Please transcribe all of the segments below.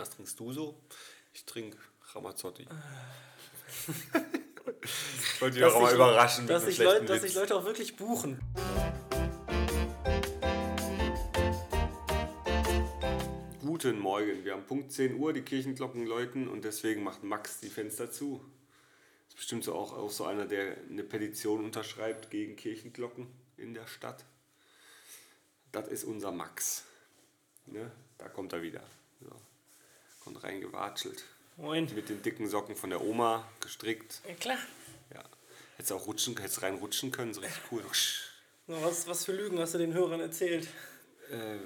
Was trinkst du so? Ich trinke Ramazzotti. ich wollte dich auch mal überraschen. Dass, mit Leute, schlechten dass sich Leute auch wirklich buchen. Guten Morgen. Wir haben Punkt 10 Uhr, die Kirchenglocken läuten und deswegen macht Max die Fenster zu. Ist bestimmt so auch, auch so einer, der eine Petition unterschreibt gegen Kirchenglocken in der Stadt. Das ist unser Max. Ne? Da kommt er wieder. So. Kommt reingewatschelt. Moin. Mit den dicken Socken von der Oma gestrickt. Ja, klar. Ja. Hättest auch rutschen, hättest reinrutschen können, so richtig cool. Na, Was, was für Lügen hast du den Hörern erzählt? Äh,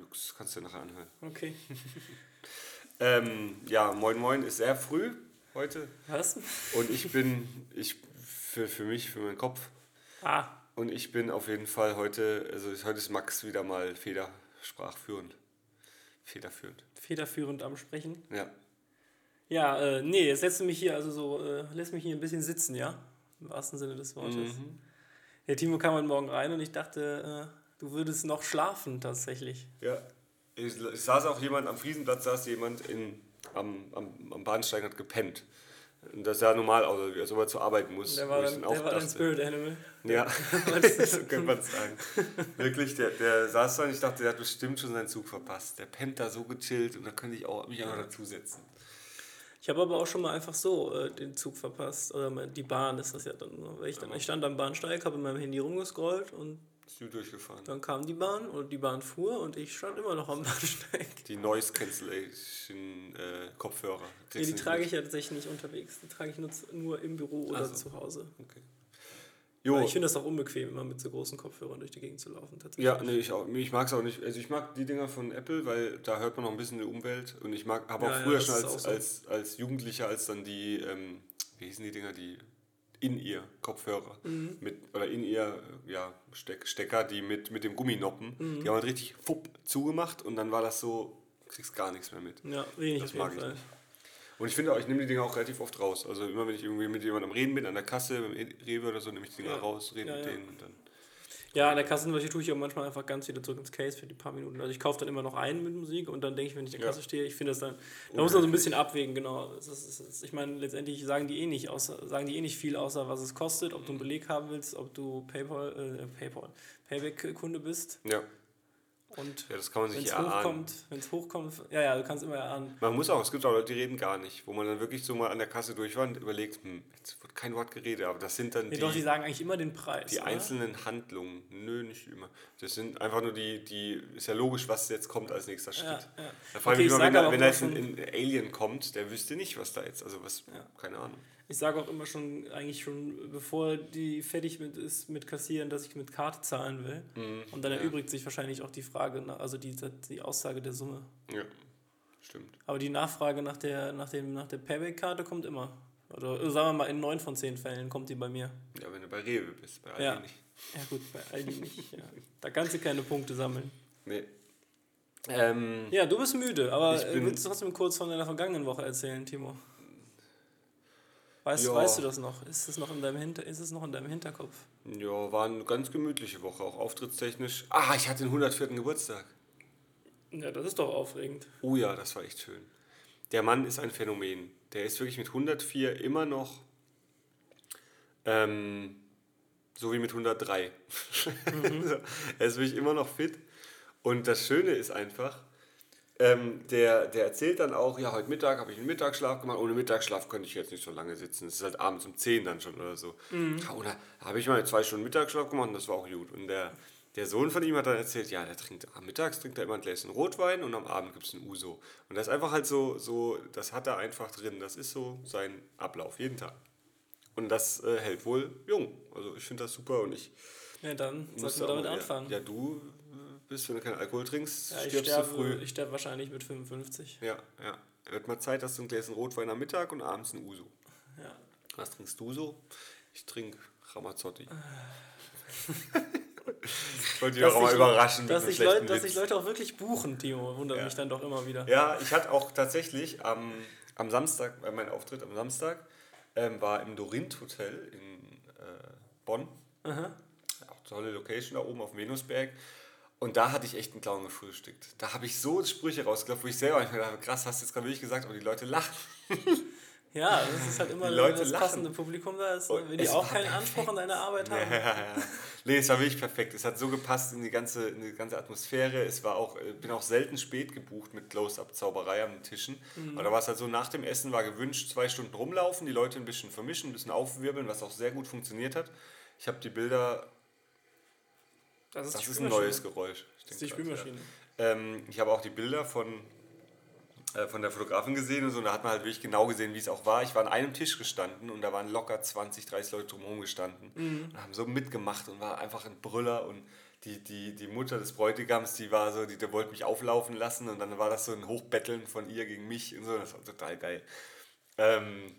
nix, kannst du dir nachher anhören. Okay. Ähm, ja, moin moin ist sehr früh heute. Was? Und ich bin, ich für, für mich, für meinen Kopf. Ah, Und ich bin auf jeden Fall heute, also heute ist Max wieder mal federsprachführend. Federführend. federführend am Sprechen. Ja. Ja, äh, nee, jetzt lässt du mich hier, also so, äh, lässt mich hier ein bisschen sitzen, ja? Im wahrsten Sinne des Wortes. Mhm. Der Timo kam heute Morgen rein und ich dachte, äh, du würdest noch schlafen tatsächlich. Ja. Ich, es saß auch jemand am Friesenplatz, saß jemand in, am, am, am Bahnsteig und hat gepennt. Das sah normal aus, als ob er zur Arbeit muss. Der war, dann, auch der war dachte, Spirit Animal. Ja, so könnte man es sagen. Wirklich, der, der saß da und ich dachte, der hat bestimmt schon seinen Zug verpasst. Der pennt da so gechillt und da könnte ich auch mich einfach dazusetzen. Ich habe aber auch schon mal einfach so äh, den Zug verpasst. Oder die Bahn ist das ja dann. ich, dann, ich stand am Bahnsteig, habe in meinem Handy rumgescrollt und Bist du durchgefahren? dann kam die Bahn und die Bahn fuhr und ich stand immer noch am Bahnsteig. Die Noise Cancellation äh, Kopfhörer. Nee, die trage ich ja tatsächlich nicht unterwegs. Die trage ich nur, nur im Büro oder so. zu Hause. Okay. Jo, ich finde das auch unbequem, immer mit so großen Kopfhörern durch die Gegend zu laufen. Tatsächlich. ja, nee, ich, auch- ich mag es auch nicht. Also ich mag die Dinger von Apple, weil da hört man noch ein bisschen die Umwelt. Und ich mag, habe auch Ja, ja, früher das schon ist als, so. als, als Jugendlicher, als dann die, ähm, wie hießen die Dinger, die in ihr Kopfhörer Mhm. mit oder in ihr ja, Steck, Stecker, die mit, mit dem Gumminoppen, Mhm. die haben halt richtig fupp zugemacht und dann war das so, kriegst gar nichts mehr mit. Ja, wenig Das mag ich nicht. Und ich finde auch, ich nehme die Dinger auch relativ oft raus. Also immer wenn ich irgendwie mit jemandem am Reden bin, an der Kasse, beim Rewe oder so, nehme ich die Dinger Ja. raus, rede Ja, mit ja. denen und dann. Ja, an der Kassenwäsche tue ich auch manchmal einfach ganz wieder zurück ins Case für die paar Minuten. Also ich kaufe dann immer noch einen mit Musik und dann denke ich, wenn ich an der Ja. Kasse stehe, ich finde das dann, da muss man so ein bisschen abwägen, genau. Es ist, es ist, ich meine, letztendlich sagen die eh nicht, außer, sagen die eh nicht viel, außer was es kostet, ob du einen Beleg haben willst, ob du PayPal, äh, PayPal, Payback-Kunde bist Ja, und ja das kann man wenn sich es erahnen. hochkommt, wenn es hochkommt, ja, ja, du kannst immer erahnen. Man muss auch, es gibt auch Leute, die reden gar nicht, wo man dann wirklich so mal an der Kasse durch war und überlegt, hm, jetzt wird kein Wort geredet, aber das sind dann Nee, die, doch, die sagen eigentlich immer den Preis. die oder? einzelnen Handlungen. Nö, nicht immer. Das sind einfach nur die, die, ist ja logisch, was jetzt kommt als nächster Schritt. Ja, ja. Da frage Okay, ich ich mich immer, wenn, wenn da jetzt ein, ein Alien kommt, der wüsste nicht, was da jetzt, also was, keine Ahnung. Ich sage auch immer schon, eigentlich schon, bevor die fertig mit ist mit Kassieren, dass ich mit Karte zahlen will. Mhm. Und dann erübrigt sich wahrscheinlich auch die Frage, also die, die Aussage der Summe. Ja, stimmt. Aber die Nachfrage nach der, nach dem, nach der Payback-Karte kommt immer. Oder äh, sagen wir mal, in neun von zehn Fällen kommt die bei mir. Ja, wenn du bei Rewe bist, bei Aldi Ja. nicht. Ja gut, bei Aldi nicht. Ja. Da kannst du keine Punkte sammeln. Nee. Ähm, Ja, du bist müde, aber willst du trotzdem kurz von deiner vergangenen Woche erzählen, Timo? Weißt, Ja. weißt du das noch? Ist es noch in deinem Hinter ist es noch in deinem Hinterkopf? ja, war eine ganz gemütliche Woche, auch auftrittstechnisch. Ah, ich hatte den 104. Geburtstag. Ja, das ist doch aufregend. Oh ja, das war echt schön. Der Mann ist ein Phänomen. Der ist wirklich mit 104 immer noch ähm, so wie mit 103. So, er ist wirklich immer noch fit. Und das Schöne ist einfach, ähm, der, der erzählt dann auch, ja, heute Mittag habe ich einen Mittagsschlaf gemacht. Ohne Mittagsschlaf könnte ich jetzt nicht so lange sitzen. Es ist halt abends um 10 dann schon oder so. Ja, oder habe ich mal zwei Stunden Mittagsschlaf gemacht und das war auch gut. Und der, der Sohn von ihm hat dann erzählt, ja, der trinkt am Mittags trinkt er immer ein Gläschen Rotwein und am Abend gibt es ein Uso. Und das ist einfach halt so, so, das hat er einfach drin. Das ist so sein Ablauf, jeden Tag. Und das äh, hält wohl jung. Also ich finde das super und ich Ja, dann sollten wir damit anfangen. Ja, ja, du bist, wenn du keinen Alkohol trinkst, Ja, ich stirbst sterbe, du früh. ich sterbe wahrscheinlich mit 55. Ja, ja. Wird mal Zeit, dass du ein Gläschen Rotwein am Mittag und abends ein Uso. Ja. Was trinkst du so? Ich trinke Ramazzotti. ich wollte dich auch mal überraschen Dass einem Leute, dass sich. Leute auch wirklich buchen, Timo, wundert Ja. mich dann doch immer wieder. Ja, ich hatte auch tatsächlich am, am Samstag, bei meinem Auftritt am Samstag, ähm, war im Dorint Hotel in äh, Bonn. Aha. Auch tolle Location da oben auf Venusberg. Und da hatte ich echt einen Clown gefrühstückt. Da habe ich so Sprüche rausgelaufen, wo ich selber mir dachte, krass, hast du jetzt gerade wirklich gesagt, aber die Leute lachen. Ja, das ist halt immer Leute das lachen. passende Publikum da ist, wenn die auch keinen Anspruch an deine Arbeit haben. Ja, ja. Nee, es war wirklich perfekt. Es hat so gepasst in die ganze, in die ganze Atmosphäre. Es war auch, äh, bin auch selten spät gebucht mit Close-Up-Zauberei den Tischen. Mhm. Aber da war es halt so, nach dem Essen war gewünscht, zwei Stunden rumlaufen, die Leute ein bisschen vermischen, ein bisschen aufwirbeln, was auch sehr gut funktioniert hat. Ich habe die Bilder, Das ist, das ist ein Spülmaschine. neues Geräusch. Das ist die grad, ja. Spülmaschine. Ähm, ich habe auch die Bilder von, äh, von der Fotografin gesehen und so. Und da hat man halt wirklich genau gesehen, wie es auch war. Ich war an einem Tisch gestanden und da waren locker 20, 30 Leute drumherum gestanden und haben so mitgemacht und war einfach ein Brüller. Und die, die, die Mutter des Bräutigams, die war so, die, die wollte mich auflaufen lassen und dann war das so ein Hochbetteln von ihr gegen mich und so. Das war total geil. Ähm,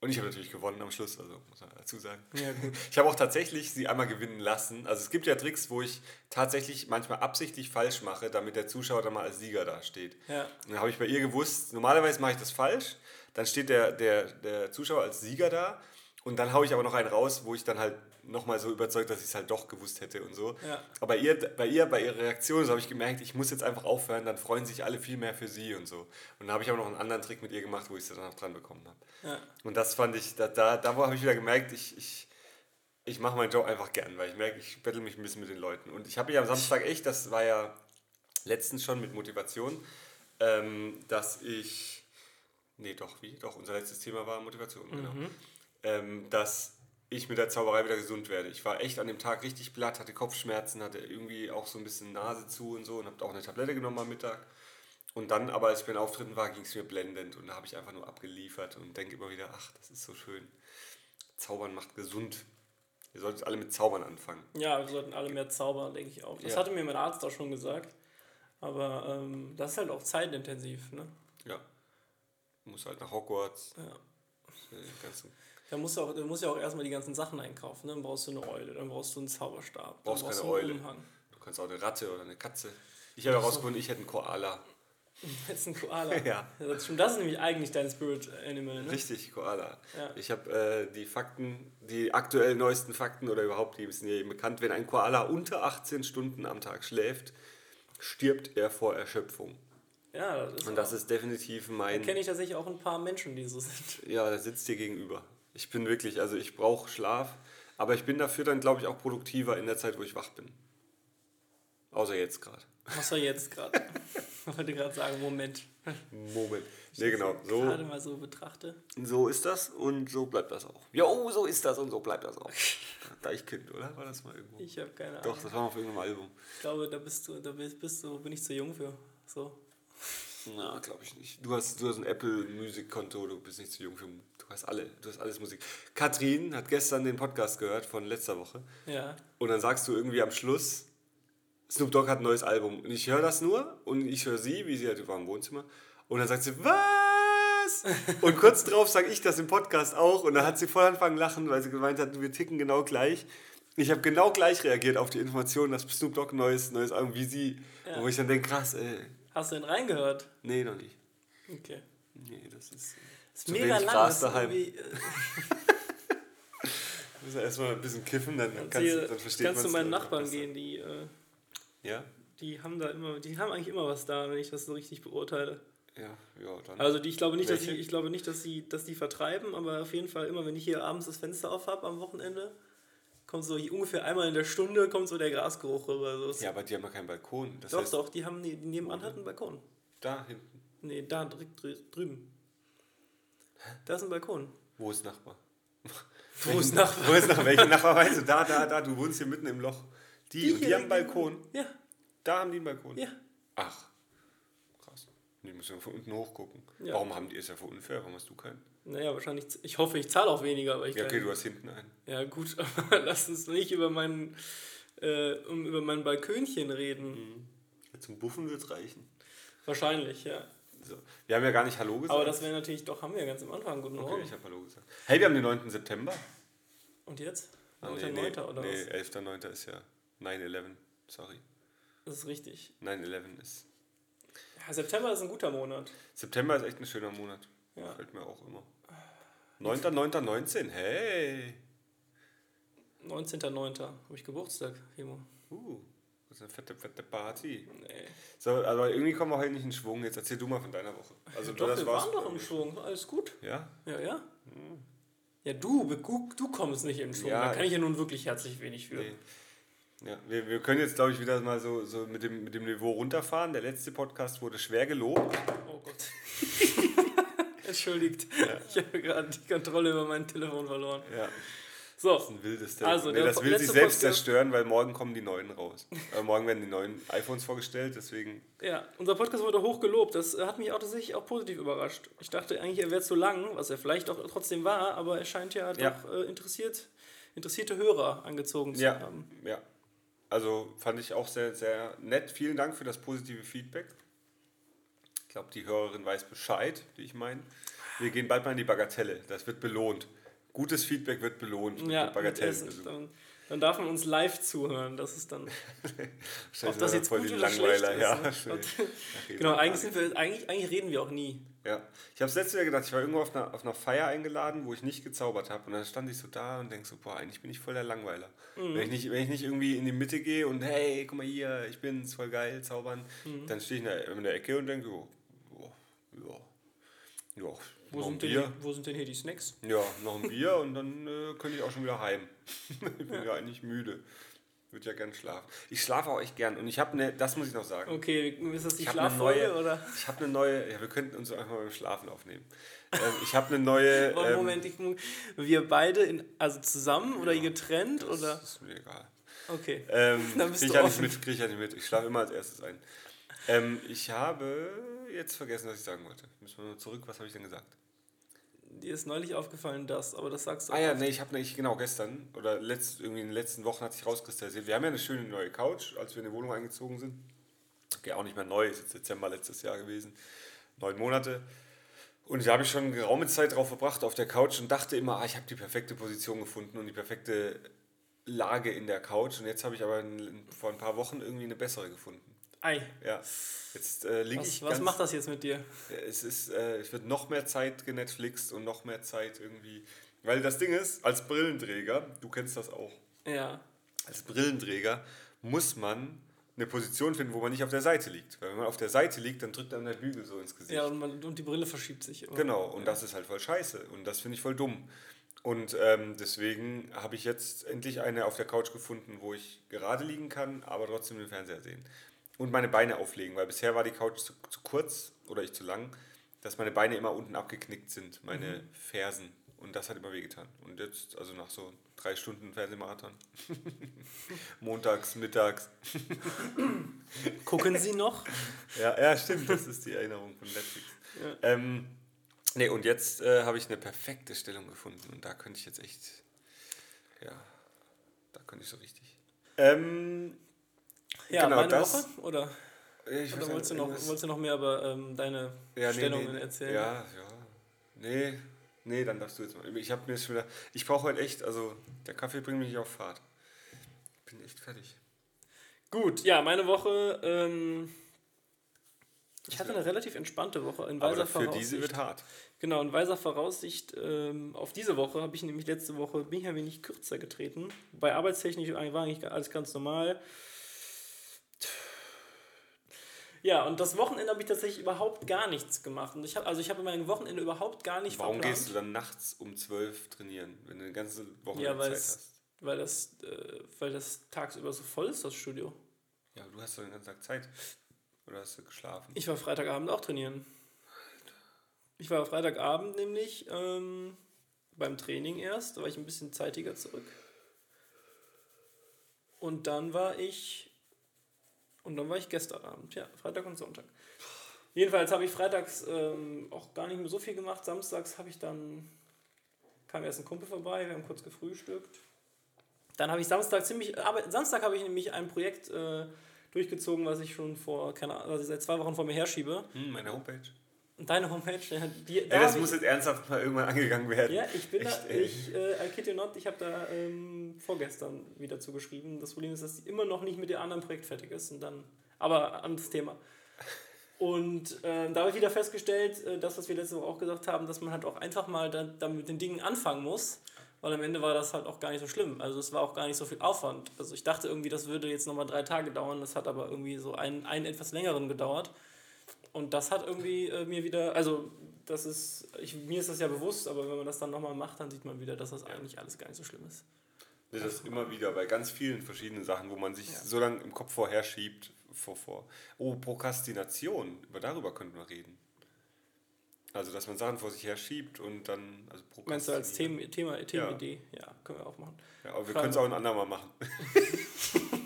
und ich habe natürlich gewonnen am Schluss, also muss man dazu sagen. Ja. Ich habe auch tatsächlich sie einmal gewinnen lassen. Also es gibt ja Tricks, wo ich tatsächlich manchmal absichtlich falsch mache, damit der Zuschauer dann mal als Sieger dasteht. Ja. Und dann habe ich bei ihr gewusst, normalerweise mache ich das falsch, dann steht der, der, der Zuschauer als Sieger da und dann haue ich aber noch einen raus, wo ich dann halt nochmal so überzeugt, dass ich es halt doch gewusst hätte und so. Ja. Aber bei ihr, bei ihr, bei ihrer Reaktion, so habe ich gemerkt, ich muss jetzt einfach aufhören, dann freuen sich alle viel mehr für sie und so. Und dann habe ich aber noch einen anderen Trick mit ihr gemacht, wo ich sie dann auch dran bekommen habe. Ja. Und das fand ich, da, da, da habe ich wieder gemerkt, ich, ich, ich mache meinen Job einfach gern, weil ich merke, ich bettel mich ein bisschen mit den Leuten. Und ich habe ja am Samstag echt, das war ja letztens schon mit Motivation, ähm, dass ich, nee doch, wie? Doch, unser letztes Thema war Motivation, genau. Ähm, dass ich mit der Zauberei wieder gesund werde. Ich war echt an dem Tag richtig platt, hatte Kopfschmerzen, hatte irgendwie auch so ein bisschen Nase zu und so und habe auch eine Tablette genommen am Mittag. Und dann, aber als ich bei den Auftritten war, ging es mir blendend und da habe ich einfach nur abgeliefert und denke immer wieder, ach, das ist so schön. Zaubern macht gesund. Ihr solltet alle mit Zaubern anfangen. ja, wir sollten alle mehr zaubern, denke ich auch. Das Ja. hatte mir mein Arzt auch schon gesagt. Aber ähm, das ist halt auch zeitintensiv. Ne? Ja. Du musst halt nach Hogwarts. Ja. äh, die ganzen- Da musst du, auch, da musst ja auch erstmal die ganzen Sachen einkaufen. Ne? Dann brauchst du eine Eule, dann brauchst du einen Zauberstab, Brauchst dann brauchst keine du einen Eule. Umhang. Du kannst auch eine Ratte oder eine Katze. Ich habe herausgefunden, ich hätte einen Koala. Jetzt ein Koala. Ja. Das, das ist nämlich eigentlich dein Spirit Animal. Ne? Richtig, Koala. Ja. Ich habe äh, die Fakten, die aktuell neuesten Fakten oder überhaupt, die sind ja eben bekannt, wenn ein Koala unter 18 Stunden am Tag schläft, stirbt er vor Erschöpfung. Ja, das ist Und das ist definitiv mein... kenne ich tatsächlich auch ein paar Menschen, die so sind. Ja, der sitzt dir gegenüber. Ich bin wirklich, also ich brauche Schlaf, aber ich bin dafür dann, glaube ich, auch produktiver in der Zeit, wo ich wach bin. Außer jetzt gerade. War jetzt gerade? Ich wollte gerade sagen, Moment. Moment. Nee, genau. Gerade So, mal so betrachte. so ist das und so bleibt das auch. Jo, so ist das und so bleibt das auch. Deichkind, oder? War das mal irgendwo? Ich habe keine Doch, Ahnung. das war mal auf irgendeinem Album. Ich glaube, da bist du, da bist, bist du, bin ich zu jung für. So. Na, glaube ich nicht. Du hast, du hast ein Apple-Musikkonto, du bist nicht zu jung für. Du hast alle, du hast alles Musik. Katrin hat gestern den Podcast gehört von letzter Woche. Ja. Und dann sagst du irgendwie am Schluss, Snoop Dogg hat ein neues Album. Und ich höre das nur und ich höre sie, wie sie halt war im Wohnzimmer. Und dann sagt sie, was? Und kurz drauf sage ich das im Podcast auch. Und dann hat sie voll angefangen lachen, weil sie gemeint hat, wir ticken genau gleich. Ich habe genau gleich reagiert auf die Information, dass Snoop Dogg ein neues, neues Album, wie sie. Ja. Wo ich dann denke, krass, ey. Hast du denn reingehört? Nee, noch nicht. Okay. Nee, das ist. äh, Ist mega lang. Gras das ist daheim. irgendwie, äh, Muss ja erstmal ein bisschen kiffen, dann, kannst, kannst, dann versteht kannst du meinen Nachbarn gehen, die, äh, Ja? die haben da immer, die haben eigentlich immer was da, wenn ich das so richtig beurteile. Ja, ja, dann. Also die, ich glaube nicht, dass sie, ich glaube nicht, dass sie, dass die vertreiben, aber auf jeden Fall immer, wenn ich hier abends das Fenster auf habe am Wochenende, kommt so ungefähr einmal in der Stunde kommt so der Grasgeruch rüber. So ja, aber die haben ja keinen Balkon. Das doch, heißt, doch, die haben die nebenan hat einen Balkon. da hinten. Nee, da direkt drü drüben. Da ist ein Balkon. Wo ist Nachbar? Wo ist Nachbar? Wo ist Nachbar? Welche Nachbar weißt du? Da, da, da. Du wohnst hier mitten im Loch. Die, Die die haben einen Balkon. Ja, Da haben die einen Balkon. ja. Ach. Krass. Die müssen von unten hochgucken. Ja. Warum haben die, ist ja voll unfair, warum hast du keinen? Naja, wahrscheinlich, ich hoffe, ich zahle auch weniger, aber ich Ja, okay, du hast hinten einen. Ja, gut, aber lass uns nicht über meinen, äh, um, über mein Balkönchen reden. Ja, Zum Buffen wird es reichen. Wahrscheinlich, ja. So. Wir haben ja gar nicht Hallo gesagt. Aber das wäre natürlich, doch, haben wir ja ganz am Anfang. Guten Okay, Morgen. ich habe Hallo gesagt. Hey, wir haben den 9. September. Und jetzt? Ah, 9. nee, nee, 9. oder nee, was? 11.9. ist ja 9-11. Sorry. Das ist richtig. 9-11 ist. Ja, September ist ein guter Monat. September ist echt ein schöner Monat. Ja. Gefällt mir auch immer. 9.9.19. Hey. 19.09. habe ich Geburtstag, Remo. Uh, Das ist eine fette, fette Party. Nee. So, aber irgendwie kommen wir heute nicht in Schwung. Jetzt erzähl du mal von deiner Woche. Also doch, das wir waren doch im Schwung. Alles gut. Ja? Ja, ja. Hm. Ja, du, du, du kommst nicht in Schwung. Ja, da kann ich ja nun wirklich herzlich wenig für. Nee. Ja, wir, wir können jetzt, glaube ich, wieder mal so, so mit, dem, mit dem Niveau runterfahren. Der letzte Podcast wurde schwer gelobt. Oh Gott. Entschuldigt. Ja. Ich habe gerade die Kontrolle über mein Telefon verloren. Ja. So. Das ist ein wildes Telefon. Also, nee, das will sich selbst Podcast zerstören, weil morgen kommen die neuen raus. äh, morgen werden die neuen iPhones vorgestellt, deswegen. Ja, unser Podcast wurde hoch gelobt. Das hat mich auch tatsächlich auch positiv überrascht. Ich dachte eigentlich, er wäre zu lang, was er vielleicht auch trotzdem war, aber er scheint ja, ja. doch äh, interessiert, interessierte Hörer angezogen zu ja. haben. Ja, also fand ich auch sehr, sehr nett. Vielen Dank für das positive Feedback. Ich glaube, die Hörerin weiß Bescheid, wie ich meine. Wir gehen bald mal in die Bagatelle. Das wird belohnt. Gutes Feedback wird belohnt. Ja, dann, dann, darf man uns live zuhören. Das ist dann. ob das jetzt voll gut oder schlecht ist. Ja, ne? genau, eigentlich, sind wir, eigentlich, eigentlich reden wir auch nie. Ja, ich habe es letztes Jahr gedacht, ich war irgendwo auf einer, auf einer Feier eingeladen, wo ich nicht gezaubert habe. Und dann stand ich so da und denke so, boah, eigentlich bin ich voll der Langweiler. Mhm. Wenn, ich nicht, wenn ich nicht irgendwie in die Mitte gehe und hey, guck mal hier, ich bin's, voll geil, zaubern, mhm. dann stehe ich in der, in der Ecke und denke, oh, oh, ja, ja, wo sind, denn, hier, wo sind denn hier die Snacks? Ja, noch ein Bier und dann äh, könnte ich auch schon wieder heim. ich bin ja, ja eigentlich müde würde ja gern schlafen. Ich schlafe auch echt gern und ich habe eine, das muss ich noch sagen. Okay, ist das die Schlaffolge oder? Ich habe eine neue, ja, wir könnten uns einfach mal beim Schlafen aufnehmen. ähm, ich habe eine neue. ähm, Moment, ich, wir beide, in, also zusammen oder getrennt das oder? Das ist mir egal. Okay. Ähm, Dann bist krieg du ich ja nicht mit, krieg ich ja nicht mit. Ich schlafe immer als erstes ein. Ähm, ich habe jetzt vergessen, was ich sagen wollte. Müssen wir nur zurück. Was habe ich denn gesagt? Dir ist neulich aufgefallen, dass, aber das sagst du Ah ja, nee, ich habe nicht, genau, gestern oder letzt, irgendwie in den letzten Wochen hat sich rauskristallisiert. Wir haben ja eine schöne neue Couch, als wir in die Wohnung eingezogen sind. Okay, auch nicht mehr neu, ist jetzt Dezember letztes Jahr gewesen. Neun Monate. Und da habe ich schon eine geraume Zeit drauf verbracht auf der Couch und dachte immer, ah, ich habe die perfekte Position gefunden und die perfekte Lage in der Couch. Und jetzt habe ich aber vor ein paar Wochen irgendwie eine bessere gefunden. Ei. Ja. Jetzt äh, liege ich. Was macht das jetzt mit dir? Es ist, äh, es wird noch mehr Zeit genetflixt und noch mehr Zeit irgendwie. Weil das Ding ist, als Brillenträger, du kennst das auch. Ja. Als Brillenträger muss man eine Position finden, wo man nicht auf der Seite liegt. Weil wenn man auf der Seite liegt, dann drückt einem der Bügel so ins Gesicht. Ja, und, man, und die Brille verschiebt sich. Immer. Genau, und ja. das ist halt voll scheiße. Und das finde ich voll dumm. Und ähm, deswegen habe ich jetzt endlich eine auf der Couch gefunden, wo ich gerade liegen kann, aber trotzdem den Fernseher sehen und meine Beine auflegen, weil bisher war die Couch zu, zu kurz oder ich zu lang, dass meine Beine immer unten abgeknickt sind, meine mhm. Fersen. Und das hat immer wehgetan. Und jetzt, also nach so drei Stunden Fernsehmarathon, montags, mittags. Gucken Sie noch? ja, ja, stimmt, das ist die Erinnerung von Netflix. Ja. Ähm, nee, und jetzt äh, habe ich eine perfekte Stellung gefunden und da könnte ich jetzt echt, ja, da könnte ich so richtig. Ähm, ja, genau meine das. Woche? Oder, ich oder wolltest, du noch, wolltest du noch mehr über ähm, deine ja, Stellungen nee, erzählen? Ja, ja. Nee, nee, dann darfst du jetzt mal. Ich habe mir schon wieder. Ich brauche heute echt, also der Kaffee bringt mich auf Fahrt. Ich bin echt fertig. Gut, ja, meine Woche. Ähm, ich hatte eine relativ entspannte Woche in weiser Aber für Voraussicht. diese wird hart. Genau, in weiser Voraussicht ähm, auf diese Woche habe ich nämlich letzte Woche bin ich ein wenig kürzer getreten. Bei arbeitstechnisch war eigentlich alles ganz normal. Ja, und das Wochenende habe ich tatsächlich überhaupt gar nichts gemacht. Und ich habe also ich habe mein Wochenende überhaupt gar nicht Warum verplant. gehst du dann nachts um 12 trainieren, wenn du eine ganze Woche ja, Zeit hast? Weil das, äh, weil das tagsüber so voll ist, das Studio. Ja, du hast doch den ganzen Tag Zeit. Oder hast du geschlafen? Ich war Freitagabend auch trainieren. Ich war Freitagabend nämlich ähm, beim Training erst, da war ich ein bisschen zeitiger zurück. Und dann war ich und dann war ich gestern Abend, ja, Freitag und Sonntag. Jedenfalls habe ich freitags ähm, auch gar nicht mehr so viel gemacht. Samstags habe ich dann, kam erst ein Kumpel vorbei, wir haben kurz gefrühstückt. Dann habe ich Samstag ziemlich, aber Samstag habe ich nämlich ein Projekt äh, durchgezogen, was ich schon vor, keine Ahnung, was ich seit zwei Wochen vor mir herschiebe. Hm, meine Homepage. Deine Homepage, die, da ja, das muss jetzt ernsthaft mal irgendwann angegangen werden. Ja, ich bin Echt, da, ich, äh, I kid you not, ich habe da ähm, vorgestern wieder zugeschrieben. Das Problem ist, dass die immer noch nicht mit dem anderen Projekt fertig ist. Und dann, aber anderes Thema. Und äh, da habe ich wieder festgestellt, äh, das, was wir letzte Woche auch gesagt haben, dass man halt auch einfach mal da, da mit den Dingen anfangen muss weil am Ende war das halt auch gar nicht so schlimm. Also es war auch gar nicht so viel Aufwand. Also ich dachte irgendwie, das würde jetzt nochmal drei Tage dauern, das hat aber irgendwie so einen, einen etwas längeren gedauert. Und das hat irgendwie äh, mir wieder, also das ist, ich, mir ist das ja bewusst, aber wenn man das dann nochmal macht, dann sieht man wieder, dass das eigentlich alles gar nicht so schlimm ist. Das ist immer wieder bei ganz vielen verschiedenen Sachen, wo man sich ja. so lange im Kopf vorher schiebt. Vor, vor. Oh, Prokrastination, über darüber könnten wir reden. Also, dass man Sachen vor sich her schiebt und dann. Also Meinst du als Thema, Thema, Themenidee? Ja. ja, können wir auch machen. Ja, aber wir können es auch ein andermal machen.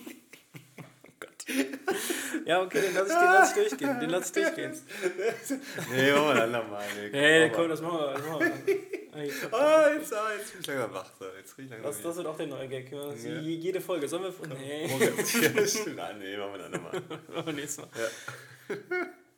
Ja, okay, den lasse ich, lass ich durchgehen. Den lasse ich durchgehen. nee, machen wir ein andermal. Nee, hey, komm, das machen wir. Das machen wir. Ah, jetzt, ah, jetzt bin ich langsam wach. So. Jetzt ich langsam das, das wird auch der neue Gag. Ja. Jede Folge. Sollen wir. Nee. ja, stimmt. Ah, nee, machen wir ein andermal. machen wir nächstes Mal.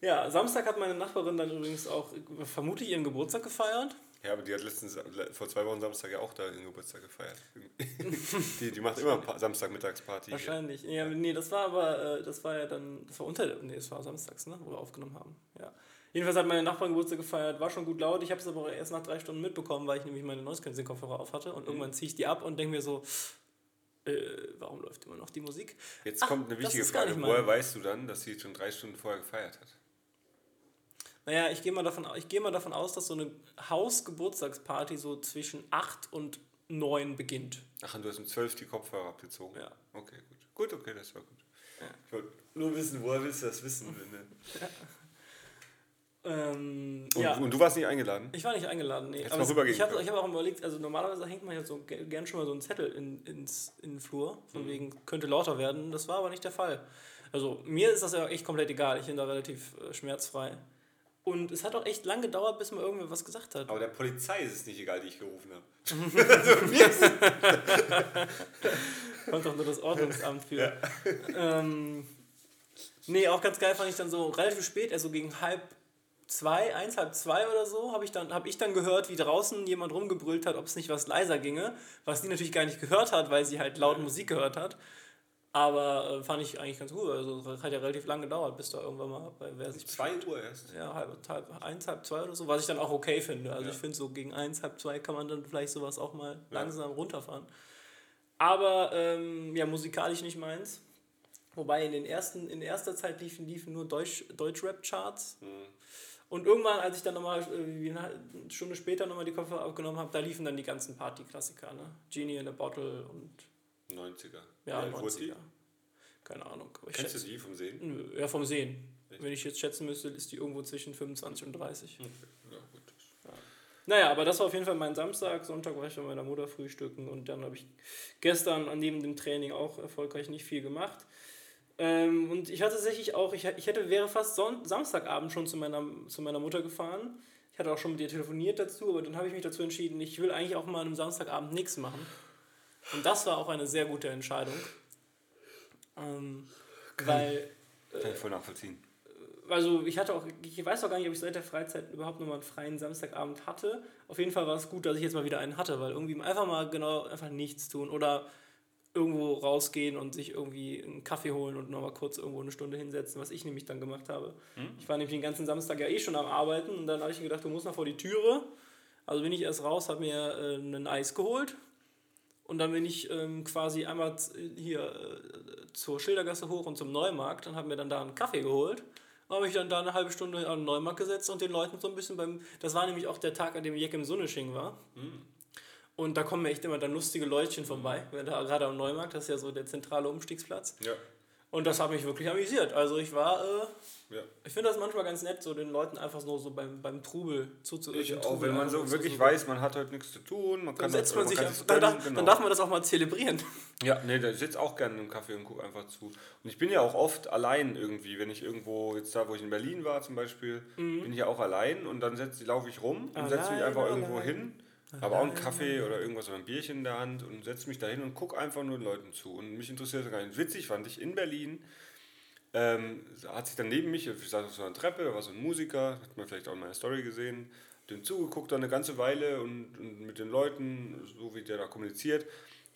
Ja. ja, Samstag hat meine Nachbarin dann übrigens auch vermutlich ihren Geburtstag gefeiert. Ja, aber die hat letztens, vor zwei Wochen Samstag ja auch da ihren Geburtstag gefeiert. die, die macht immer Samstagmittagsparty. Wahrscheinlich. Ja, nee, das war aber, äh, das war ja dann, das war unter, nee, das war samstags, ne, wo wir aufgenommen haben. Ja. Jedenfalls hat meine Nachbarin Geburtstag gefeiert, war schon gut laut. Ich habe es aber erst nach drei Stunden mitbekommen, weil ich nämlich meine Noise Cancelling Kopfhörer auf hatte und mhm. irgendwann ziehe ich die ab und denke mir so, äh, warum läuft immer noch die Musik? Jetzt Ach, kommt eine wichtige Frage. Woher weißt du dann, dass sie schon drei Stunden vorher gefeiert hat? Naja, ich gehe mal, davon, geh mal davon aus, dass so eine Hausgeburtstagsparty so zwischen 8 und 9 beginnt. Ach, und du hast um 12 die Kopfhörer abgezogen? Ja. Okay, gut. Gut, okay, das war gut. Ja. Ich wollte nur wissen, woher willst du das wissen? Ne? ja. Ähm, und, ja. und, du warst nicht eingeladen? Ich war nicht eingeladen, nee. Aber es, ich habe hab auch überlegt, also normalerweise hängt man ja so gern schon mal so einen Zettel in, ins, in den Flur, von mhm. wegen könnte lauter werden. Das war aber nicht der Fall. Also mir ist das ja echt komplett egal. Ich bin da relativ äh, schmerzfrei. Und es hat auch echt lange gedauert, bis man irgendwer was gesagt hat. Aber der Polizei ist es nicht egal, die ich gerufen habe. also Kommt doch nur das Ordnungsamt für. Ja. Ähm, nee, auch ganz geil fand ich dann so relativ spät, also gegen halb zwei, eins, halb zwei oder so, habe ich, dann, hab ich dann gehört, wie draußen jemand rumgebrüllt hat, ob es nicht was leiser ginge, was die natürlich gar nicht gehört hat, weil sie halt laut Musik gehört hat. Aber äh, fand ich eigentlich ganz gut. Also hat ja relativ lange gedauert, bis da irgendwann mal bei wer sich. Zwei Uhr erst? Ja, halb, halb, eins, halb zwei oder so, was ich dann auch okay finde. Also ja. ich finde so gegen eins, halb zwei kann man dann vielleicht sowas auch mal ja. langsam runterfahren. Aber ähm, ja, musikalisch nicht meins. Wobei in den ersten, in erster Zeit liefen, liefen nur Deutsch, Deutsch-Rap-Charts. Mhm. Und irgendwann, als ich dann nochmal äh, eine Stunde später nochmal die Kopfhörer aufgenommen habe, da liefen dann die ganzen Party-Klassiker, ne? Genie in a Bottle und 90er. Ja, 90er. Keine Ahnung. Kennst schätze, du die vom Sehen? Ja, vom Sehen. Echt? Wenn ich jetzt schätzen müsste, ist die irgendwo zwischen 25 und 30. Okay. Ja, gut. Ja. Naja, aber das war auf jeden Fall mein Samstag. Sonntag war ich bei meiner Mutter frühstücken und dann habe ich gestern neben dem Training auch erfolgreich nicht viel gemacht. Ähm, und ich hatte tatsächlich auch, ich, ich hätte, wäre fast Son Samstagabend schon zu meiner, zu meiner Mutter gefahren. Ich hatte auch schon mit ihr telefoniert dazu, aber dann habe ich mich dazu entschieden, ich will eigentlich auch mal einem Samstagabend nichts machen. Und das war auch eine sehr gute Entscheidung. Ähm, weil. Kann ich voll nachvollziehen. Also ich hatte auch, ich weiß auch gar nicht, ob ich seit der Freizeit überhaupt nochmal einen freien Samstagabend hatte. Auf jeden Fall war es gut, dass ich jetzt mal wieder einen hatte, weil irgendwie einfach mal genau einfach nichts tun oder irgendwo rausgehen und sich irgendwie einen Kaffee holen und nochmal kurz irgendwo eine Stunde hinsetzen, was ich nämlich dann gemacht habe. Hm? Ich war nämlich den ganzen Samstag ja eh schon am Arbeiten und dann habe ich mir gedacht, du musst noch vor die Türe. Also bin ich erst raus, habe mir äh, ein Eis geholt, und dann bin ich ähm, quasi einmal hier äh, zur Schildergasse hoch und zum Neumarkt und habe mir dann da einen Kaffee geholt. Und habe ich dann da eine halbe Stunde an den Neumarkt gesetzt und den Leuten so ein bisschen beim. Das war nämlich auch der Tag, an dem Jack im Sonnesching war. Mhm. Und da kommen mir echt immer dann lustige Leutchen vorbei, wenn da gerade am Neumarkt, das ist ja so der zentrale Umstiegsplatz. Ja. Und das hat mich wirklich amüsiert. Also ich war, äh, ja. ich finde das manchmal ganz nett, so den Leuten einfach nur so beim, beim Trubel zuzuhören. Auch wenn man so wirklich weiß, man hat heute nichts zu tun, man dann kann setzt man, sich man einfach, dann, darf, genau. dann darf man das auch mal zelebrieren. Ja, nee, da sitzt auch gerne im Kaffee und gucke einfach zu. Und ich bin ja auch oft allein irgendwie, wenn ich irgendwo, jetzt da, wo ich in Berlin war zum Beispiel, mhm. bin ich ja auch allein und dann laufe ich rum und setze mich einfach allein. irgendwo hin habe auch einen Kaffee oder irgendwas oder ein Bierchen in der Hand und setze mich da hin und gucke einfach nur den Leuten zu. Und mich interessiert das gar nicht. Witzig fand ich in Berlin, ähm, hat sich dann neben mich, ich saß auf so einer Treppe, da war so ein Musiker, hat man vielleicht auch in meiner Story gesehen, dem zugeguckt dann eine ganze Weile und, und mit den Leuten, so wie der da kommuniziert.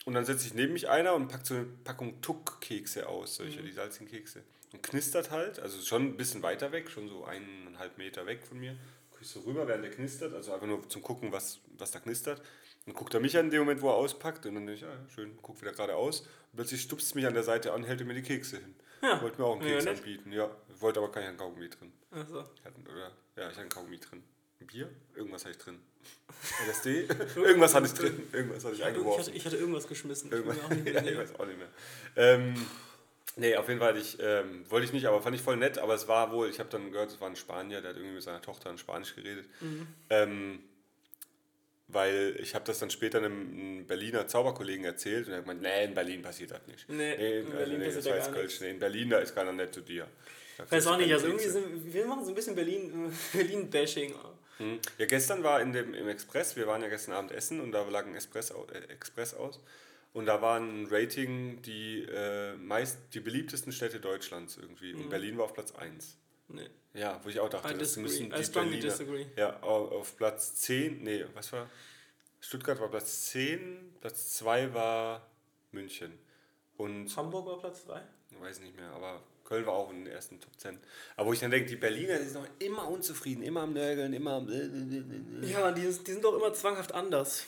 Und dann setzt sich neben mich einer und packt so eine Packung Tuck-Kekse aus, solche, mhm. die salzigen Kekse. Und knistert halt, also schon ein bisschen weiter weg, schon so eineinhalb Meter weg von mir ich so rüber, während der knistert, also einfach nur zum Gucken, was, was da knistert. Dann guckt er mich an in dem Moment, wo er auspackt. Und dann denke ich, ja, schön, guck wieder geradeaus. Und plötzlich stupst mich an der Seite an, hält er mir die Kekse hin. Ja. Wollte mir auch einen Keks ja, anbieten. Ja, wollte aber keinen Kaugummi drin. Ach so. Oder, ja, ich hatte einen Kaugummi drin. Ein Bier? Irgendwas hatte ich drin. LSD? irgendwas hatte ich drin. Irgendwas hatte ich, ich eingeworfen. Ich hatte, ich hatte, irgendwas geschmissen. Irgendwas, ich, ja, ich weiß auch nicht mehr. Ähm, nee, auf jeden Fall ich, ähm, wollte ich nicht, aber fand ich voll nett. Aber es war wohl, ich habe dann gehört, es war ein Spanier, der hat irgendwie mit seiner Tochter in Spanisch geredet. Mhm. Ähm, weil ich habe das dann später einem, Berliner Zauberkollegen erzählt und er hat gemeint, nee, in Berlin passiert das nicht. Nee, nee in, in Berlin, nee, das jetzt Kölsch. Nee, in Berlin, da ist keiner nett zu dir. Ich weiß auch nicht, also irgendwie sind, wir machen so ein bisschen Berlin, Berlin-Bashing. Hm. Ja, gestern war in dem, im Express, wir waren ja gestern Abend essen und da lag ein Express, äh, Express aus. Und da war ein Rating die äh, meist die beliebtesten Städte Deutschlands irgendwie. Und mhm. Berlin war auf Platz 1. Nee. Ja, wo ich auch dachte, I das müssen die I Berliner. Disagree. Ja, auf Platz 10, nee, was war? Stuttgart war Platz 10, Platz 2 war München. Und Hamburg war Platz 3? Weiß nicht mehr, aber Köln war auch in den ersten Top 10. Aber wo ich dann denke, die Berliner die sind noch immer unzufrieden, immer am Nörgeln, immer am. Ja, die, die sind doch immer zwanghaft anders.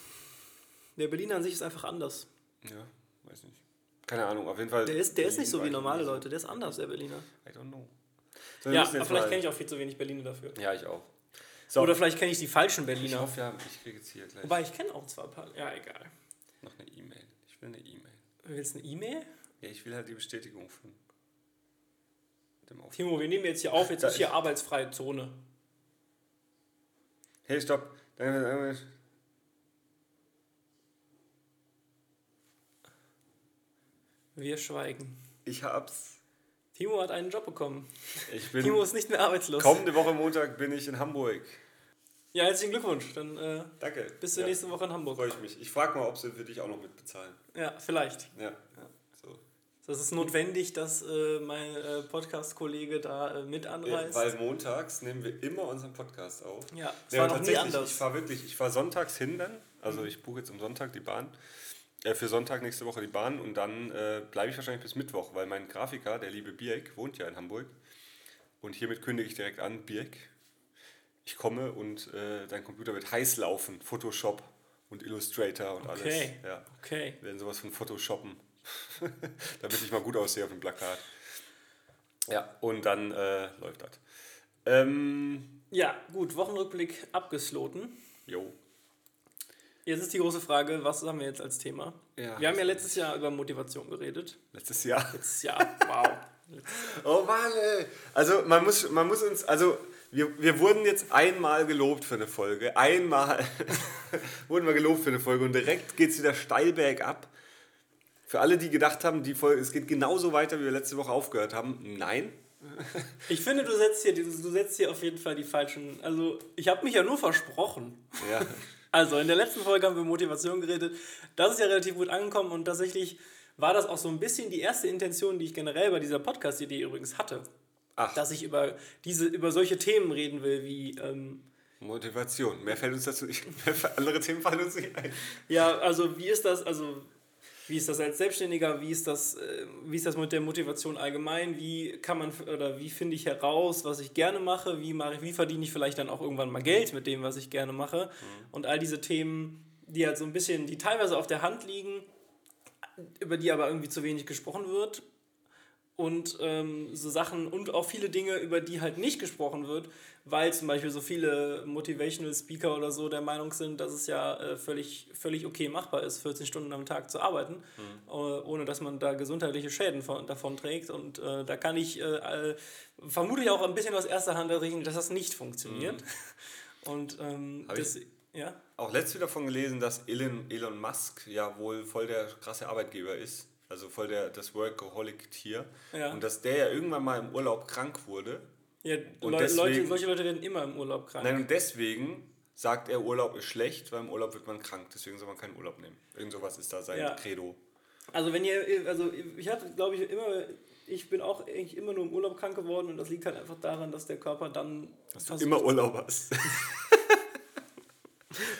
Der Berliner an sich ist einfach anders. Ja, weiß nicht. Keine Ahnung, auf jeden Fall. Der ist, der ist nicht so wie normale Leute, der ist anders, der Berliner. I don't know. So, ja, aber vielleicht kenne ich auch viel zu wenig Berliner dafür. Ja, ich auch. So. Oder vielleicht kenne ich die falschen Berliner. Ich hoffe, ja, ich kriege jetzt hier gleich. Wobei, ich kenne auch zwar ein paar. Ja, egal. Noch eine E-Mail. Ich will eine E-Mail. Du willst eine E-Mail? Ja, ich will halt die Bestätigung von dem Auftrag. Timo, wir nehmen jetzt hier auf, jetzt ist hier arbeitsfreie Zone. Hey, stopp. Wir schweigen. Ich hab's. Timo hat einen Job bekommen. Ich bin Timo ist nicht mehr arbeitslos. Kommende Woche Montag bin ich in Hamburg. Ja, herzlichen Glückwunsch. Dann äh, Danke. Bis zur ja. nächsten Woche in Hamburg. Freue ich mich. Ich frage mal, ob sie für dich auch noch mitbezahlen. Ja, vielleicht. Ja. ja. Das ist notwendig, dass äh, mein äh, Podcast-Kollege da äh, mit anreist. weil montags nehmen wir immer unseren Podcast auf. Ja, das war noch nie anders. Ich fahre wirklich, ich fahre sonntags hin dann. Also mhm. ich buche jetzt am Sonntag die Bahn. Äh, für Sonntag nächste Woche die Bahn und dann äh, bleibe ich wahrscheinlich bis Mittwoch, weil mein Grafiker, der liebe Birk, wohnt ja in Hamburg. Und hiermit kündige ich direkt an, Birk, ich komme und äh, dein Computer wird heiß laufen. Photoshop und Illustrator und okay. alles. Ja. Okay. Wir werden sowas von Photoshoppen. damit ich mal gut aussehe auf dem Plakat. Ja, und dann äh, läuft das. Ähm, ja, gut, Wochenrückblick abgesloten. Jo. Jetzt ist die große Frage, was haben wir jetzt als Thema? Ja, wir haben ja letztes Jahr über Motivation geredet. Letztes Jahr? Letztes Jahr, wow. oh Mann, ey. Also man muss, man muss uns, also wir, wir wurden jetzt einmal gelobt für eine Folge. Einmal wurden wir gelobt für eine Folge und direkt geht es wieder steil bergab. Für alle, die gedacht haben, die Folge, es geht genauso weiter, wie wir letzte Woche aufgehört haben, nein. Ich finde, du setzt hier, du setzt hier auf jeden Fall die falschen. Also, ich habe mich ja nur versprochen. Ja. Also, in der letzten Folge haben wir Motivation geredet. Das ist ja relativ gut angekommen und tatsächlich war das auch so ein bisschen die erste Intention, die ich generell bei dieser Podcast-Idee übrigens hatte. Ach. Dass ich über, diese, über solche Themen reden will, wie. Ähm, Motivation. Mehr fällt uns dazu nicht. Andere Themen fallen uns nicht ein. Ja, also, wie ist das? Also, wie ist das als Selbstständiger? Wie ist das, äh, wie ist das mit der Motivation allgemein? Wie kann man oder wie finde ich heraus, was ich gerne mache? Wie, mache, wie verdiene ich vielleicht dann auch irgendwann mal Geld mit dem, was ich gerne mache? Mhm. Und all diese Themen, die halt so ein bisschen, die teilweise auf der Hand liegen, über die aber irgendwie zu wenig gesprochen wird und ähm, so Sachen und auch viele Dinge, über die halt nicht gesprochen wird, weil zum Beispiel so viele Motivational Speaker oder so der Meinung sind, dass es ja äh, völlig, völlig okay machbar ist, 14 Stunden am Tag zu arbeiten, mhm. äh, ohne dass man da gesundheitliche Schäden von, davon trägt. Und äh, da kann ich äh, vermutlich auch ein bisschen aus erster Hand errichten, dass das nicht funktioniert. Mhm. Und ähm, das, ja? auch letztes wieder davon gelesen, dass Elon, Elon Musk ja wohl voll der krasse Arbeitgeber ist also voll der, das Workaholic-Tier. Ja. Und dass der ja irgendwann mal im Urlaub krank wurde. Ja, und Le deswegen, Leute, solche Leute werden immer im Urlaub krank. Nein, und deswegen sagt er, Urlaub ist schlecht, weil im Urlaub wird man krank, deswegen soll man keinen Urlaub nehmen. Irgend sowas ist da sein ja. Credo. Also wenn ihr, also ich hatte, glaube ich, immer, ich bin auch eigentlich immer nur im Urlaub krank geworden und das liegt halt einfach daran, dass der Körper dann... Dass du immer Urlaub hast.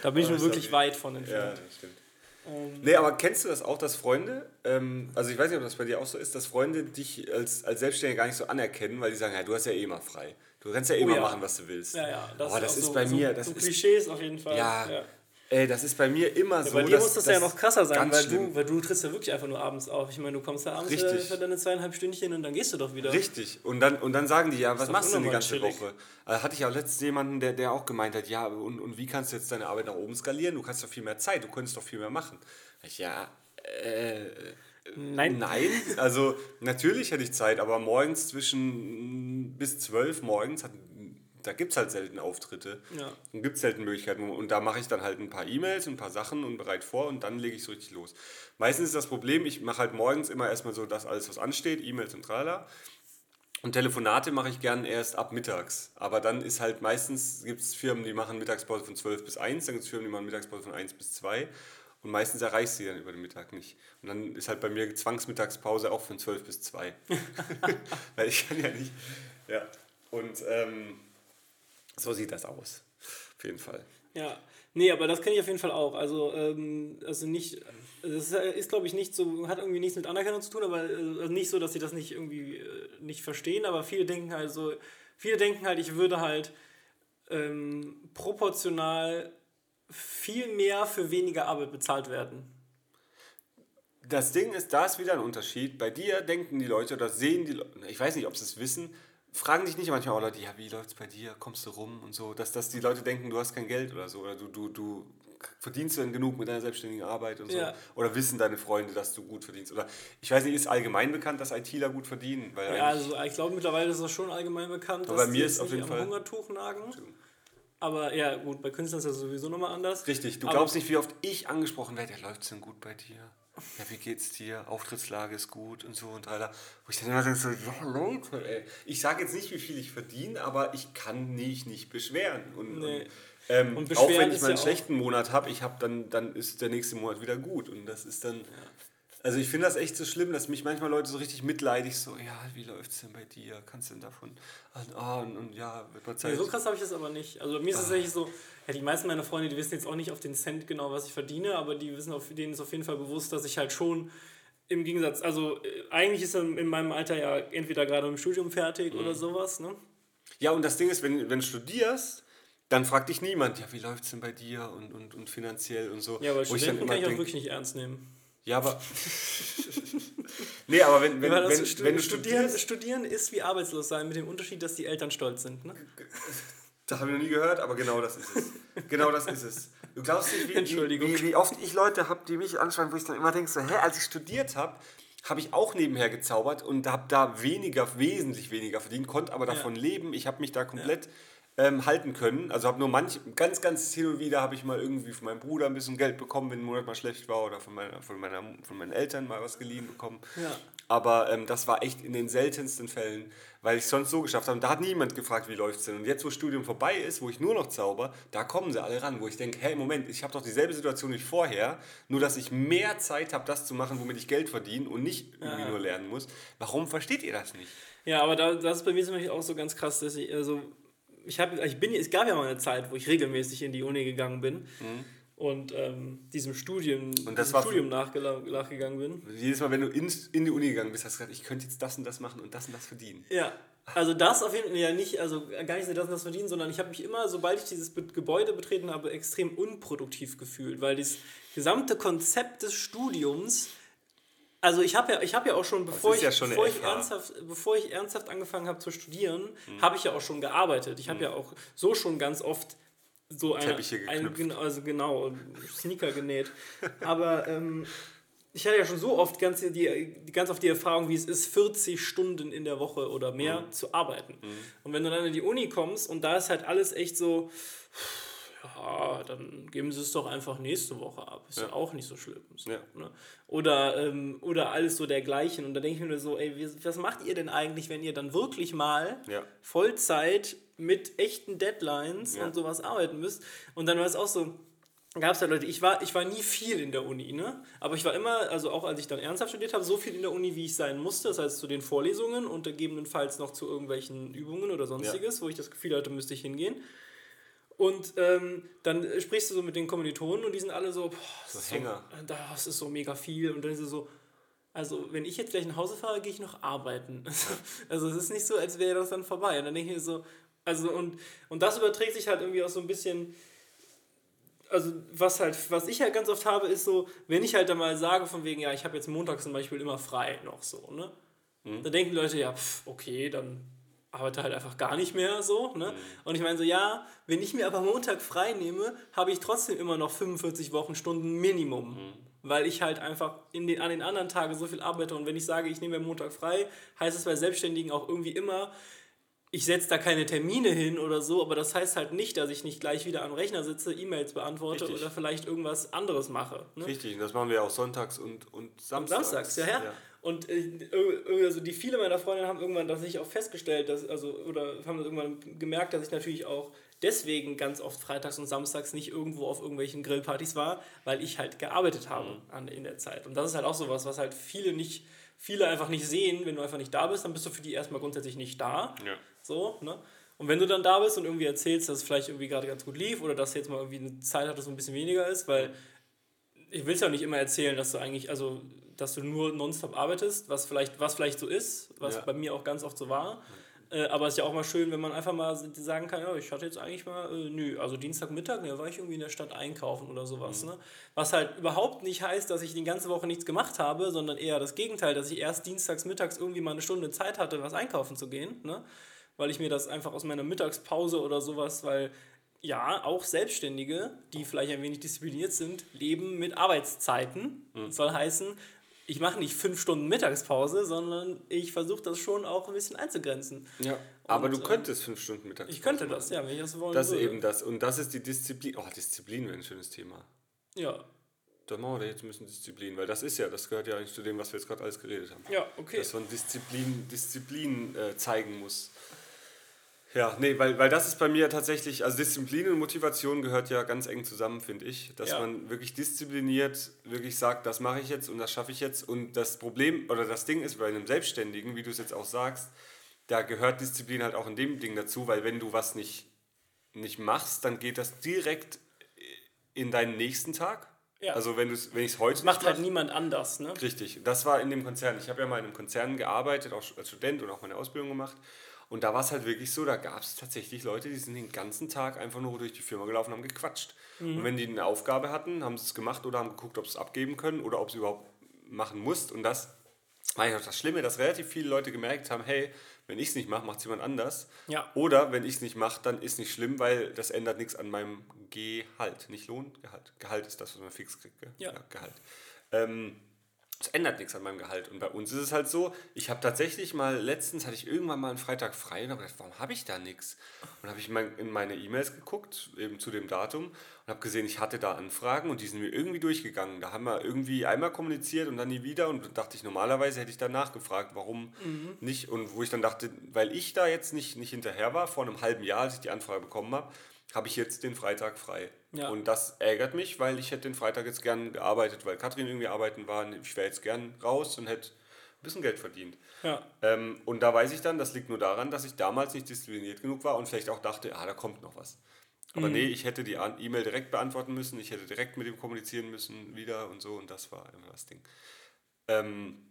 da bin ich nur wirklich weit von entfernt. Ja, stimmt. Ähm, nee, aber kennst du das auch, dass Freunde, ähm, also ich weiß nicht, ob das bei dir auch so ist, dass Freunde dich als, als Selbstständiger gar nicht so anerkennen, weil die sagen, ja, du hast ja eh mal frei. Du kannst ja eh oh, mal ja. machen, was du willst. Ja, ja. Das, oh, das ist, so, bei mir. Das so Klischees auf jeden Fall. Ja. ja. Ey, das ist bei mir immer ja, so. Bei dir muss das, das ja noch krasser sein, weil du, weil du trittst ja wirklich einfach nur abends auf. Ich meine, du kommst ja abends Richtig. für deine zweieinhalb Stündchen und dann gehst du doch wieder. Richtig. Und dann, und dann sagen die, ja, was machst du denn die ganze chillig. Woche? Also hatte ich auch letztens jemanden, der, der auch gemeint hat, ja, und, und wie kannst du jetzt deine Arbeit nach oben skalieren? Du kannst doch viel mehr Zeit, du könntest doch viel mehr machen. Ich, ja, äh, Nein. Nein, also natürlich hätte ich Zeit, aber morgens zwischen bis zwölf morgens hat da gibt es halt selten Auftritte ja. und gibt es selten Möglichkeiten. Und da mache ich dann halt ein paar E-Mails, ein paar Sachen und bereit vor und dann lege ich so richtig los. Meistens ist das Problem, ich mache halt morgens immer erstmal so das alles, was ansteht, E-Mails und tralala. Und Telefonate mache ich gern erst ab mittags. Aber dann ist halt meistens, gibt es Firmen, die machen Mittagspause von 12 bis 1, dann gibt es Firmen, die machen Mittagspause von 1 bis 2. Und meistens erreichst du sie dann über den Mittag nicht. Und dann ist halt bei mir Zwangsmittagspause auch von 12 bis 2. Weil ich kann ja nicht. Ja. Und ähm, so sieht das aus. Auf jeden Fall. Ja, nee, aber das kenne ich auf jeden Fall auch. Also, ähm, also nicht, das ist, ist glaube ich, nicht so, hat irgendwie nichts mit Anerkennung zu tun, aber äh, also nicht so, dass sie das nicht irgendwie äh, nicht verstehen, aber viele denken halt so, viele denken halt, ich würde halt ähm, proportional viel mehr für weniger Arbeit bezahlt werden. Das Ding ist, da ist wieder ein Unterschied. Bei dir denken die Leute oder sehen die Leute, ich weiß nicht, ob sie es wissen, fragen dich nicht manchmal auch Leute, ja, wie läuft es bei dir? Kommst du rum und so, dass, dass die Leute denken, du hast kein Geld oder so, oder du, du, du verdienst du denn genug mit deiner selbstständigen Arbeit und so? Ja. Oder wissen deine Freunde, dass du gut verdienst? Oder ich weiß nicht, ist allgemein bekannt, dass ITler gut verdienen? Ja, also ich glaube mittlerweile ist das schon allgemein bekannt, dass bei mir ist auf jeden Fall Hungertuch nagen. Aber ja, gut, bei Künstlern ist das sowieso nochmal anders. Richtig, du Aber glaubst nicht, wie oft ich angesprochen werde, ja, läuft es denn gut bei dir? Ja, wie geht's dir? Auftrittslage ist gut und so und weiter. Wo ich dann immer denke, so, ja Leute, ey. Ich sage jetzt nicht, wie viel ich verdiene, aber ich kann mich nicht beschweren. Und, nee. und, ähm, und auch wenn ich mal einen ja schlechten Monat habe, ich habe dann, dann ist der nächste Monat wieder gut. Und das ist dann. Ja. Also ich finde das echt so schlimm, dass mich manchmal Leute so richtig mitleidig so, ja, wie läuft es denn bei dir? Kannst du denn davon? Ah, und, und ja, wird mal Zeit. Ja, so krass habe ich das aber nicht. Also mir ist es ah. tatsächlich so, ja, die meisten meiner Freunde, die wissen jetzt auch nicht auf den Cent genau, was ich verdiene, aber die wissen auf denen ist auf jeden Fall bewusst, dass ich halt schon im Gegensatz, also äh, eigentlich ist er in meinem Alter ja entweder gerade im Studium fertig mhm. oder sowas, ne? Ja, und das Ding ist, wenn, wenn du studierst, dann fragt dich niemand, ja, wie läuft es denn bei dir und, und, und finanziell und so. Ja, aber Studenten kann ich auch wirklich nicht ernst nehmen. Ja, aber. nee, aber wenn, wenn, wenn, wenn, wenn du studieren, studieren ist wie arbeitslos sein, mit dem Unterschied, dass die Eltern stolz sind. Ne? Das habe ich noch nie gehört, aber genau das ist es. Genau das ist es. Du glaubst nicht, wie, wie, wie oft ich Leute habe, die mich anschauen, wo ich dann immer denke, so, hä, als ich studiert habe, habe ich auch nebenher gezaubert und habe da weniger, wesentlich weniger verdient, konnte aber davon ja. leben. Ich habe mich da komplett ja ähm, halten können. Also habe nur manch, ganz, ganz hin und wieder habe ich mal irgendwie von meinem Bruder ein bisschen Geld bekommen, wenn ein Monat mal schlecht war oder von, meiner, von, meiner, von meinen Eltern mal was geliehen bekommen. Ja. Aber ähm, das war echt in den seltensten Fällen, weil ich es sonst so geschafft habe. Und da hat niemand gefragt, wie läuft es denn. Und jetzt, wo Studium vorbei ist, wo ich nur noch zauber, da kommen sie alle ran, wo ich denke, hey, Moment, ich habe doch dieselbe Situation wie vorher, nur dass ich mehr Zeit habe, das zu machen, womit ich Geld verdiene und nicht irgendwie ja. nur lernen muss. Warum versteht ihr das nicht? Ja, aber da, das ist bei mir zum Beispiel auch so ganz krass, dass ich, also ich habe, ich bin, es gab ja mal eine Zeit, wo ich regelmäßig in die Uni gegangen bin mhm. und ähm, diesem Studium, und diesem Studium nachgegangen bin. Jedes Mal, wenn du in, in die Uni gegangen bist, hast du gesagt, ich könnte jetzt das und das machen und das und das verdienen. Ja, also das auf jeden Fall ja nicht, also gar nicht so das und das verdienen, sondern ich habe mich immer, sobald ich dieses Gebäude betreten habe, extrem unproduktiv gefühlt, weil das gesamte Konzept des Studiums also ich habe ja, hab ja auch schon, bevor, ich, ja schon bevor, ich ernsthaft, bevor ich ernsthaft angefangen habe zu studieren, mhm. habe ich ja auch schon gearbeitet. Ich habe mhm. ja auch so schon ganz oft so eine, ein, also genau, Sneaker genäht. Aber ähm, ich hatte ja schon so oft ganz, die, ganz oft die Erfahrung, wie es ist, 40 Stunden in der Woche oder mehr mhm. zu arbeiten. Mhm. Und wenn du dann in die Uni kommst und da ist halt alles echt so ja, dann geben sie es doch einfach nächste Woche ab. Ist ja, ja auch nicht so schlimm. So, ja. ne? oder, ähm, oder alles so dergleichen. Und da denke ich mir so, ey, was macht ihr denn eigentlich, wenn ihr dann wirklich mal ja. Vollzeit mit echten Deadlines und sowas arbeiten müsst? Und dann war es auch so, gab es ja Leute, ich war, ich war nie viel in der Uni, ne? Aber ich war immer, also auch als ich dann ernsthaft studiert habe, so viel in der Uni, wie ich sein musste. Das heißt zu den Vorlesungen und gegebenenfalls noch zu irgendwelchen Übungen oder sonstiges, wo ich das Gefühl hatte, müsste ich hingehen. Und ähm, dann sprichst du so mit den Kommilitonen und die sind alle so, boah, das, so Hänger. So, das ist so mega viel. Und dann ist es so, also wenn ich jetzt gleich nach Hause fahre, gehe ich noch arbeiten. also es ist nicht so, als wäre das dann vorbei. Und dann denke ich mir so, also und, und das überträgt sich halt irgendwie auch so ein bisschen also was halt, was ich halt ganz oft habe, ist so, wenn ich halt dann mal sage, von wegen, ja, ich habe jetzt montags zum Beispiel immer frei noch so, ne? Mhm. Dann denken die Leute, ja, pff, okay, dann arbeite halt einfach gar nicht mehr so, ne? Mhm. Und ich meine so, ja, wenn ich mir aber Montag frei nehme, habe ich trotzdem immer noch 45 Wochenstunden Minimum. Mhm. Weil ich halt einfach in den, an den anderen Tagen so viel arbeite. Und wenn ich sage, ich nehme mir Montag frei, heißt es bei Selbstständigen auch irgendwie immer, ich setze da keine Termine hin oder so, aber das heißt halt nicht, dass ich nicht gleich wieder am Rechner sitze, E-Mails beantworte Richtig. oder vielleicht irgendwas anderes mache. Ne? Richtig, das machen wir auch sonntags und, und samstags. Und samstags, ja, ja. ja. Und äh, also die viele meiner Freunde haben irgendwann das sich auch festgestellt, dass, also, oder haben irgendwann gemerkt, dass ich natürlich auch deswegen ganz oft freitags und samstags nicht irgendwo auf irgendwelchen Grillpartys war, weil ich halt gearbeitet habe mhm. an, in der Zeit. Und das ist halt auch sowas, was halt viele nicht, viele einfach nicht sehen, wenn du einfach nicht da bist, dann bist du für die erstmal grundsätzlich nicht da. Ja. So, ne? Und wenn du dann da bist und irgendwie erzählst, dass es vielleicht irgendwie gerade ganz gut lief oder dass jetzt mal irgendwie eine Zeit hattest, wo ein bisschen weniger ist, weil ich will es ja nicht immer erzählen, dass du eigentlich, also dass du nur nonstop arbeitest, was vielleicht, was vielleicht so ist, was ja. bei mir auch ganz oft so war. Äh, aber es ist ja auch mal schön, wenn man einfach mal sagen kann, ja, ich hatte jetzt eigentlich mal, äh, nö, also Dienstagmittag, ne, war ich irgendwie in der Stadt einkaufen oder sowas. Mhm. Ne? Was halt überhaupt nicht heißt, dass ich die ganze Woche nichts gemacht habe, sondern eher das Gegenteil, dass ich erst dienstags mittags irgendwie mal eine Stunde Zeit hatte, was einkaufen zu gehen. Ne? Weil ich mir das einfach aus meiner Mittagspause oder sowas, weil ja, auch Selbstständige, die vielleicht ein wenig diszipliniert sind, leben mit Arbeitszeiten. Mhm. Das soll heißen, ich mache nicht fünf Stunden Mittagspause, sondern ich versuche das schon auch ein bisschen einzugrenzen. Ja, und, aber du äh, könntest fünf Stunden Mittagspause Ich könnte das, ja, wenn ich das wollen Das ist eben das. Und das ist die Disziplin. Oh, Disziplin wäre ein schönes Thema. Ja. Da machen wir jetzt ein bisschen Disziplin, weil das ist ja, das gehört ja eigentlich zu dem, was wir jetzt gerade alles geredet haben. Ja, okay. Dass man Disziplin, Disziplin äh, zeigen muss. Ja, nee, weil, weil das ist bei mir tatsächlich, also Disziplin und Motivation gehört ja ganz eng zusammen, finde ich. Dass ja. man wirklich diszipliniert, wirklich sagt, das mache ich jetzt und das schaffe ich jetzt. Und das Problem oder das Ding ist bei einem Selbstständigen, wie du es jetzt auch sagst, da gehört Disziplin halt auch in dem Ding dazu, weil wenn du was nicht, nicht machst, dann geht das direkt in deinen nächsten Tag. Ja. Also wenn, wenn ich es heute Macht halt niemand anders, ne? Richtig. Das war in dem Konzern. Ich habe ja mal in einem Konzern gearbeitet, auch als Student und auch meine Ausbildung gemacht. Und da war es halt wirklich so, da gab es tatsächlich Leute, die sind den ganzen Tag einfach nur durch die Firma gelaufen und haben gequatscht. Mhm. Und wenn die eine Aufgabe hatten, haben sie es gemacht oder haben geguckt, ob sie es abgeben können oder ob sie überhaupt machen musst. Und das war ja auch das Schlimme, dass relativ viele Leute gemerkt haben, hey, wenn ich es nicht mache, macht es jemand anders. Ja. Oder wenn ich es nicht mache, dann ist nicht schlimm, weil das ändert nichts an meinem Gehalt. Nicht Lohn, Gehalt. Gehalt ist das, was man fix kriegt. Ja. ja. Gehalt. Ähm, es ändert nichts an meinem Gehalt. Und bei uns ist es halt so, ich habe tatsächlich mal, letztens hatte ich irgendwann mal einen Freitag frei und habe gedacht, warum habe ich da nichts? Und habe ich in meine E-Mails geguckt, eben zu dem Datum, und habe gesehen, ich hatte da Anfragen und die sind mir irgendwie durchgegangen. Da haben wir irgendwie einmal kommuniziert und dann nie wieder und dachte ich, normalerweise hätte ich dann nachgefragt, warum mhm. nicht. Und wo ich dann dachte, weil ich da jetzt nicht, nicht hinterher war, vor einem halben Jahr, als ich die Anfrage bekommen habe, habe ich jetzt den Freitag frei. Ja. Und das ärgert mich, weil ich hätte den Freitag jetzt gern gearbeitet, weil Katrin irgendwie arbeiten war. Ich wäre jetzt gern raus und hätte ein bisschen Geld verdient. Ja. Ähm, und da weiß ich dann, das liegt nur daran, dass ich damals nicht diszipliniert genug war und vielleicht auch dachte, ah, da kommt noch was. Aber mhm. nee, ich hätte die E-Mail direkt beantworten müssen, ich hätte direkt mit ihm kommunizieren müssen, wieder und so, und das war immer das Ding. Ähm,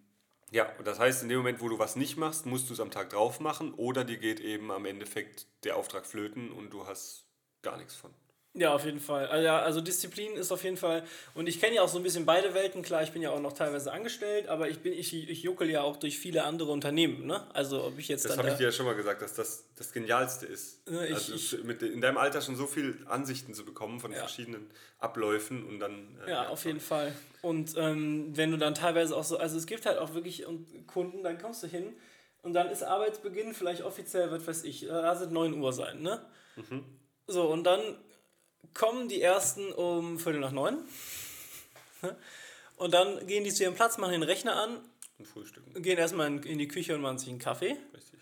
ja, und das heißt, in dem Moment, wo du was nicht machst, musst du es am Tag drauf machen oder dir geht eben am Endeffekt der Auftrag flöten und du hast gar nichts von. Ja, auf jeden Fall. Also, ja, also Disziplin ist auf jeden Fall. Und ich kenne ja auch so ein bisschen beide Welten. Klar, ich bin ja auch noch teilweise angestellt, aber ich bin, ich, ich juckel ja auch durch viele andere Unternehmen. Ne? Also ob ich jetzt. Das habe ich dir ja schon mal gesagt, dass das das Genialste ist. Ne, ich, also ich, mit, in deinem Alter schon so viele Ansichten zu bekommen von ja. verschiedenen Abläufen und dann. Äh, ja, ja, auf jeden Fall. Und ähm, wenn du dann teilweise auch so, also es gibt halt auch wirklich Kunden, dann kommst du hin und dann ist Arbeitsbeginn vielleicht offiziell, was weiß ich, lass es 9 Uhr sein, ne? Mhm. So, und dann kommen die ersten um Viertel nach neun. Und dann gehen die zu ihrem Platz, machen den Rechner an. Und frühstücken. Gehen erstmal in, die Küche und machen sich einen Kaffee. Richtig.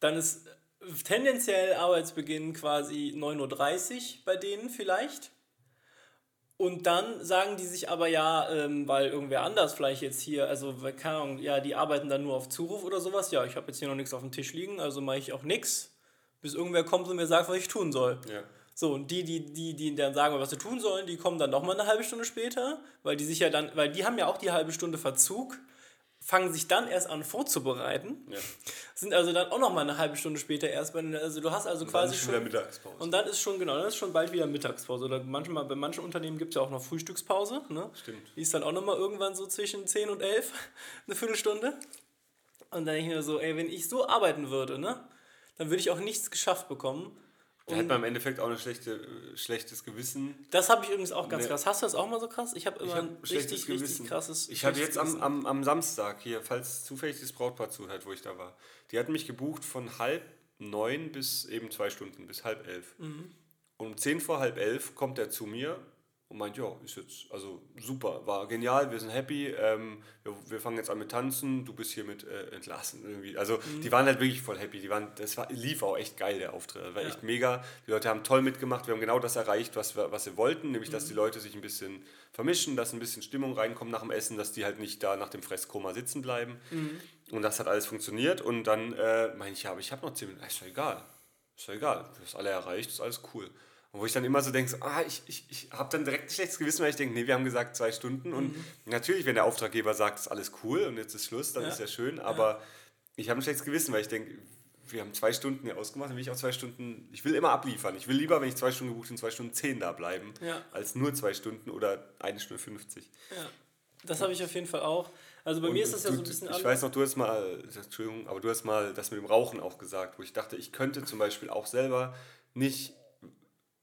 Dann ist tendenziell Arbeitsbeginn quasi 9.30 Uhr bei denen vielleicht. Und dann sagen die sich aber ja, ähm, weil irgendwer anders vielleicht jetzt hier, also keine Ahnung, ja, die arbeiten dann nur auf Zuruf oder sowas. Ja, ich habe jetzt hier noch nichts auf dem Tisch liegen, also mache ich auch nichts, bis irgendwer kommt und mir sagt, was ich tun soll. Ja. So, und die, die, die, die dann sagen, was sie tun sollen, die kommen dann nochmal eine halbe Stunde später, weil die sich ja dann, weil die haben ja auch die halbe Stunde Verzug fangen sich dann erst an vorzubereiten, ja. sind also dann auch noch mal eine halbe Stunde später erst bei, also du hast also und quasi schon, Mittagspause. Und dann ist schon genau, dann ist schon bald wieder Mittagspause oder manchmal bei manchen Unternehmen gibt es ja auch noch Frühstückspause, ne? Stimmt. Die ist dann auch noch mal irgendwann so zwischen 10 und 11 eine Viertelstunde. Und dann denke ich mir so, ey, wenn ich so arbeiten würde, ne, dann würde ich auch nichts geschafft bekommen. Da hat man im Endeffekt auch ein schlechte, schlechtes Gewissen. Das habe ich übrigens auch ganz ne. krass. Hast du das auch mal so krass? Ich habe immer ich hab ein richtig, Gewissen. richtig krasses. Ich hatte jetzt am, am, am Samstag hier, falls zufällig das Brautpaar zuhört, wo ich da war, die hatten mich gebucht von halb neun bis eben zwei Stunden, bis halb elf. Mhm. Und um zehn vor halb elf kommt er zu mir und meint, ja, ist jetzt, also super, war genial, wir sind happy, ähm, wir, wir fangen jetzt an mit Tanzen, du bist hiermit äh, entlassen irgendwie. Also mhm. die waren halt wirklich voll happy, die waren, das war, lief auch echt geil, der Auftritt, das war ja. echt mega, die Leute haben toll mitgemacht, wir haben genau das erreicht, was wir, was wir wollten, nämlich, mhm. dass die Leute sich ein bisschen vermischen, dass ein bisschen Stimmung reinkommt nach dem Essen, dass die halt nicht da nach dem Fresskoma sitzen bleiben mhm. und das hat alles funktioniert und dann äh, meine ich, ja, aber ich habe noch 10 Minuten, ist doch egal, ist doch egal, du hast alle erreicht, ist alles cool. Und wo ich dann immer so denke, so, ah, ich, ich, ich habe dann direkt ein schlechtes Gewissen, weil ich denke, nee, wir haben gesagt zwei Stunden. Und mhm. natürlich, wenn der Auftraggeber sagt, ist alles cool und jetzt ist Schluss, dann ja. ist ja schön. Aber ja. ich habe ein schlechtes Gewissen, weil ich denke, wir haben zwei Stunden hier ausgemacht, dann will ich auch zwei Stunden, ich will immer abliefern. Ich will lieber, wenn ich zwei Stunden gebucht bin, zwei Stunden zehn da bleiben, ja. als nur zwei Stunden oder eine Stunde 50. Ja, das habe ich auf jeden Fall auch. Also bei und mir ist das ja so ein bisschen anders. Ich weiß noch, du hast mal, Entschuldigung, aber du hast mal das mit dem Rauchen auch gesagt, wo ich dachte, ich könnte zum Beispiel auch selber nicht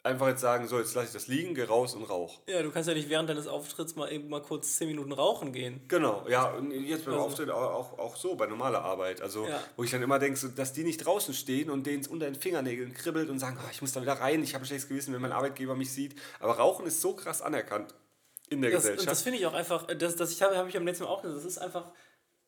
einfach jetzt sagen, so, jetzt lasse ich das liegen, geh raus und rauch. Ja, du kannst ja nicht während deines Auftritts mal eben mal kurz 10 Minuten rauchen gehen. Genau, ja, und jetzt beim also. Auftritt auch, auch so, bei normaler Arbeit. Also, ja. wo ich dann immer denke, so, dass die nicht draußen stehen und denen es unter den Fingernägeln kribbelt und sagen, oh, ich muss da wieder rein, ich habe ein schlechtes Gewissen, wenn mein Arbeitgeber mich sieht. Aber Rauchen ist so krass anerkannt in der das, Gesellschaft. Das finde ich auch einfach, das, das ich habe hab ich am letzten Mal auch gesagt, das ist einfach,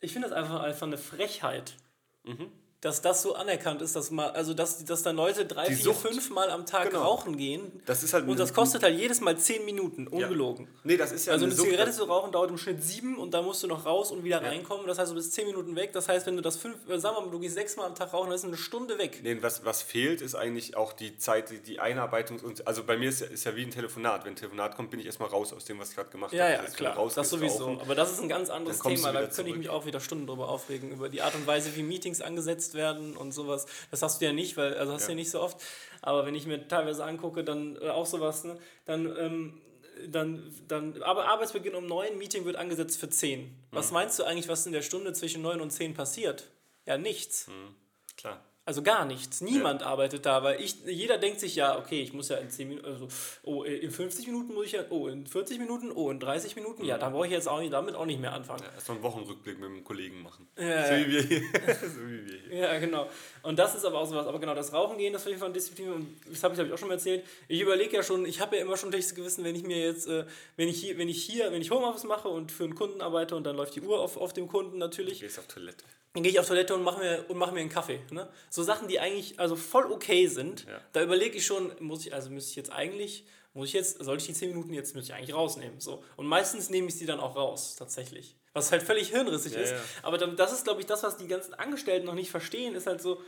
ich finde das einfach, einfach eine Frechheit. Mhm dass das so anerkannt ist, dass mal, also dass, dass dann Leute drei, die vier, Sucht. fünf Mal am Tag genau. rauchen gehen. Das ist halt und das kostet halt jedes Mal zehn Minuten, ungelogen. Ja. Nee, das ist ja Also eine, eine Zigarette zu rauchen dauert im Schnitt sieben und da musst du noch raus und wieder ja. reinkommen. Das heißt, du bist zehn Minuten weg. Das heißt, wenn du das fünf, äh, sagen wir mal, du gehst sechs Mal am Tag rauchen, dann ist eine Stunde weg. Nee, was, was fehlt, ist eigentlich auch die Zeit, die, die Einarbeitung. Und, also bei mir ist ja, ist ja wie ein Telefonat. Wenn ein Telefonat kommt, bin ich erstmal raus aus dem, was ich gerade gemacht ja, habe. Ja, ja, klar. Raus, das sowieso. Rauchen, Aber das ist ein ganz anderes Thema. Da könnte ich mich auch wieder Stunden drüber aufregen, über die Art und Weise, wie Meetings angesetzt werden und sowas. Das hast du ja nicht, weil, also hast ja. du ja nicht so oft. Aber wenn ich mir teilweise angucke, dann äh, auch sowas, ne? dann, ähm, dann, dann, aber Arbeitsbeginn um 9, Meeting wird angesetzt für 10. Was mhm. meinst du eigentlich, was in der Stunde zwischen 9 und 10 passiert? Ja, nichts. Mhm. Klar. Also gar nichts. Niemand ja. arbeitet da, weil ich, jeder denkt sich ja, okay, ich muss ja in 10 Minuten, also, oh, in 50 Minuten muss ich ja, oh, in 40 Minuten, oh, in 30 Minuten, mhm. ja, da brauche ich jetzt auch nicht, damit auch nicht mehr anfangen. Ja, erst mal einen Wochenrückblick mit einem Kollegen machen. Ja, so, wie wir hier. so wie wir hier. Ja, genau. Und das ist aber auch sowas. Aber genau, das Rauchen gehen, das finde ich von Disziplin, und das habe ich, hab ich auch schon mal erzählt. Ich überlege ja schon, ich habe ja immer schon schlechtes Gewissen, wenn ich mir jetzt, äh, wenn ich hier, wenn ich hier, wenn ich Homeoffice mache und für einen Kunden arbeite und dann läuft die Uhr auf, auf dem Kunden natürlich. Du gehst auf Toilette dann gehe ich auf Toilette und mache mir, und mach mir einen Kaffee. Ne? So Sachen, die eigentlich also voll okay sind. Ja. Da überlege ich schon, muss ich, also müsste ich jetzt eigentlich, muss ich jetzt, sollte ich die 10 Minuten jetzt müsste ich eigentlich rausnehmen. So. Und meistens nehme ich sie dann auch raus, tatsächlich. Was halt völlig hirnrissig ja, ist. Ja. Aber dann, das ist, glaube ich, das, was die ganzen Angestellten noch nicht verstehen, ist halt so,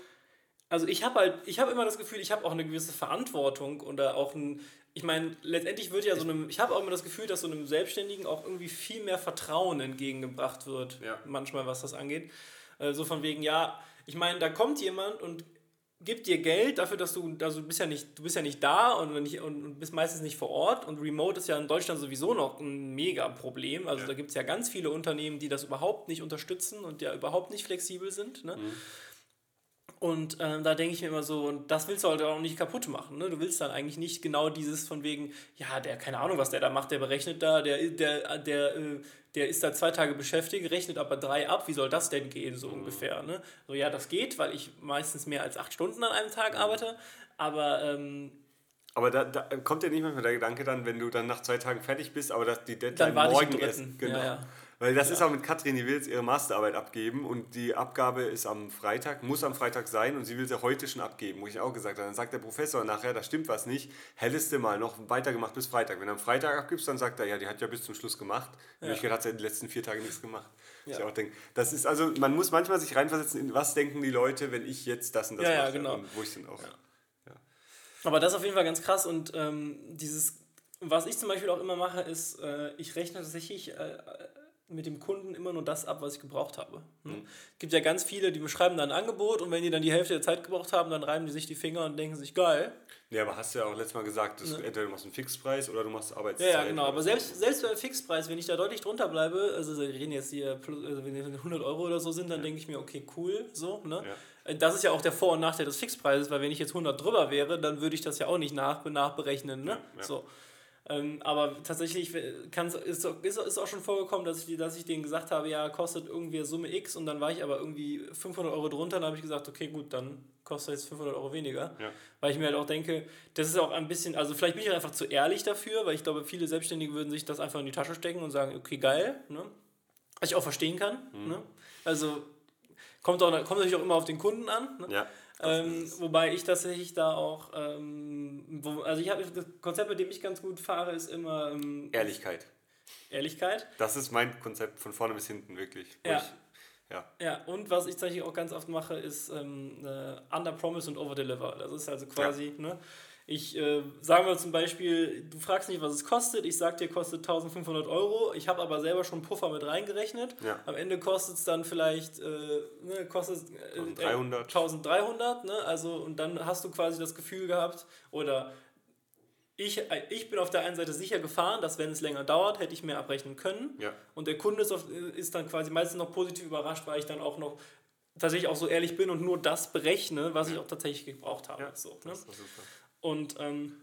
also ich habe halt, ich habe immer das Gefühl, ich habe auch eine gewisse Verantwortung oder auch ein, ich meine, letztendlich wird ja so einem, ich habe auch immer das Gefühl, dass so einem Selbstständigen auch irgendwie viel mehr Vertrauen entgegengebracht wird, manchmal, was das angeht. Äh, so von wegen, ja, ich meine, da kommt jemand und gibt dir Geld dafür, dass du, also du bist ja nicht, du bist ja nicht da und, nicht, und bist meistens nicht vor Ort und Remote ist ja in Deutschland sowieso noch ein mega Problem. Also ja. da gibt es ja ganz viele Unternehmen, die das überhaupt nicht unterstützen und ja überhaupt nicht flexibel sind. Ne? Mhm. Und ähm, da denke ich mir immer so, und das willst du halt auch nicht kaputt machen. Ne? Du willst dann eigentlich nicht genau dieses von wegen, ja, der, keine Ahnung, was der da macht, der berechnet da, der, der, der, äh, der ist da zwei Tage beschäftigt, rechnet aber drei ab, wie soll das denn gehen, so mhm. ungefähr. Ne? So, ja, das geht, weil ich meistens mehr als acht Stunden an einem Tag mhm. arbeite, aber. Ähm, aber da, da, kommt ja nicht manchmal der Gedanke dann, wenn du dann nach zwei Tagen fertig bist, aber dass die Deadline morgen ist. Genau. Ja, ja. Weil das ja. ist auch mit Katrin, die will jetzt ihre Masterarbeit abgeben und die Abgabe ist am Freitag, muss am Freitag sein und sie will sie heute schon abgeben, wo ich auch gesagt habe. Dann sagt der Professor nachher, da stimmt was nicht, hättest du mal noch weitergemacht bis Freitag. Wenn du am Freitag abgibst, dann sagt er, ja, die hat ja bis zum Schluss gemacht. Ja. In hat sie in den letzten vier Tagen nichts gemacht. Ja. Ich auch denke, das ist also, man muss manchmal sich reinversetzen, in was denken die Leute, wenn ich jetzt das und das ja, mache. Ja, genau. Und wo ich dann auch. Aber das ist auf jeden Fall ganz krass und ähm, dieses, was ich zum Beispiel auch immer mache, ist, äh, ich rechne tatsächlich. Äh, mit dem Kunden immer nur das ab, was ich gebraucht habe. Ne? Mhm. Es gibt ja ganz viele, die beschreiben dann ein Angebot und wenn die dann die Hälfte der Zeit gebraucht haben, dann reiben die sich die Finger und denken sich, geil. Ja, aber hast du ja auch letztes Mal gesagt, dass ne? entweder du machst einen Fixpreis oder du machst Arbeitszeit. Ja, ja genau. Aber selbst, selbst bei Fixpreis, wenn ich da deutlich drunter bleibe, also wir reden jetzt hier, also wenn 100 Euro oder so sind, dann ja. denke ich mir, okay, cool, so, ne? Ja. Das ist ja auch der Vor- und Nachteil des Fixpreises, weil wenn ich jetzt 100 drüber wäre, dann würde ich das ja auch nicht nach, nachberechnen, ne? Ja, so. Ähm, aber tatsächlich ist, ist, ist auch schon vorgekommen, dass ich, dass ich denen gesagt habe, ja, kostet irgendwie Summe X und dann war ich aber irgendwie 500 Euro drunter. Dann habe ich gesagt, okay, gut, dann kostet jetzt 500 Euro weniger. Ja. Weil ich mir halt auch denke, das ist auch ein bisschen, also vielleicht bin ich einfach zu ehrlich dafür, weil ich glaube, viele Selbstständige würden sich das einfach in die Tasche stecken und sagen, okay, geil. Ne? Was ich auch verstehen kann. Mhm. Ne? Also kommt, auch, kommt natürlich auch immer auf den Kunden an. Ne? Ja. Ähm, wobei ich tatsächlich da auch, ähm, wo, also ich habe das Konzept, mit dem ich ganz gut fahre, ist immer ähm, Ehrlichkeit. Ehrlichkeit. Das ist mein Konzept von vorne bis hinten wirklich. Ja. Ich, ja. ja, und was ich tatsächlich auch ganz oft mache, ist ähm, äh, Under Promise und Over Deliver. Das ist also quasi, ja. ne, ich äh, sage mal zum Beispiel, du fragst nicht, was es kostet. Ich sage dir, kostet 1500 Euro. Ich habe aber selber schon Puffer mit reingerechnet. Ja. Am Ende kostet es dann vielleicht äh, ne, kostet, äh, 1300. 1300 ne? also, und dann hast du quasi das Gefühl gehabt, oder ich, äh, ich bin auf der einen Seite sicher gefahren, dass wenn es länger dauert, hätte ich mehr abrechnen können. Ja. Und der Kunde ist, auf, ist dann quasi meistens noch positiv überrascht, weil ich dann auch noch tatsächlich auch so ehrlich bin und nur das berechne, was ja. ich auch tatsächlich gebraucht habe. Ja, so, ne? das ist super. Und ähm,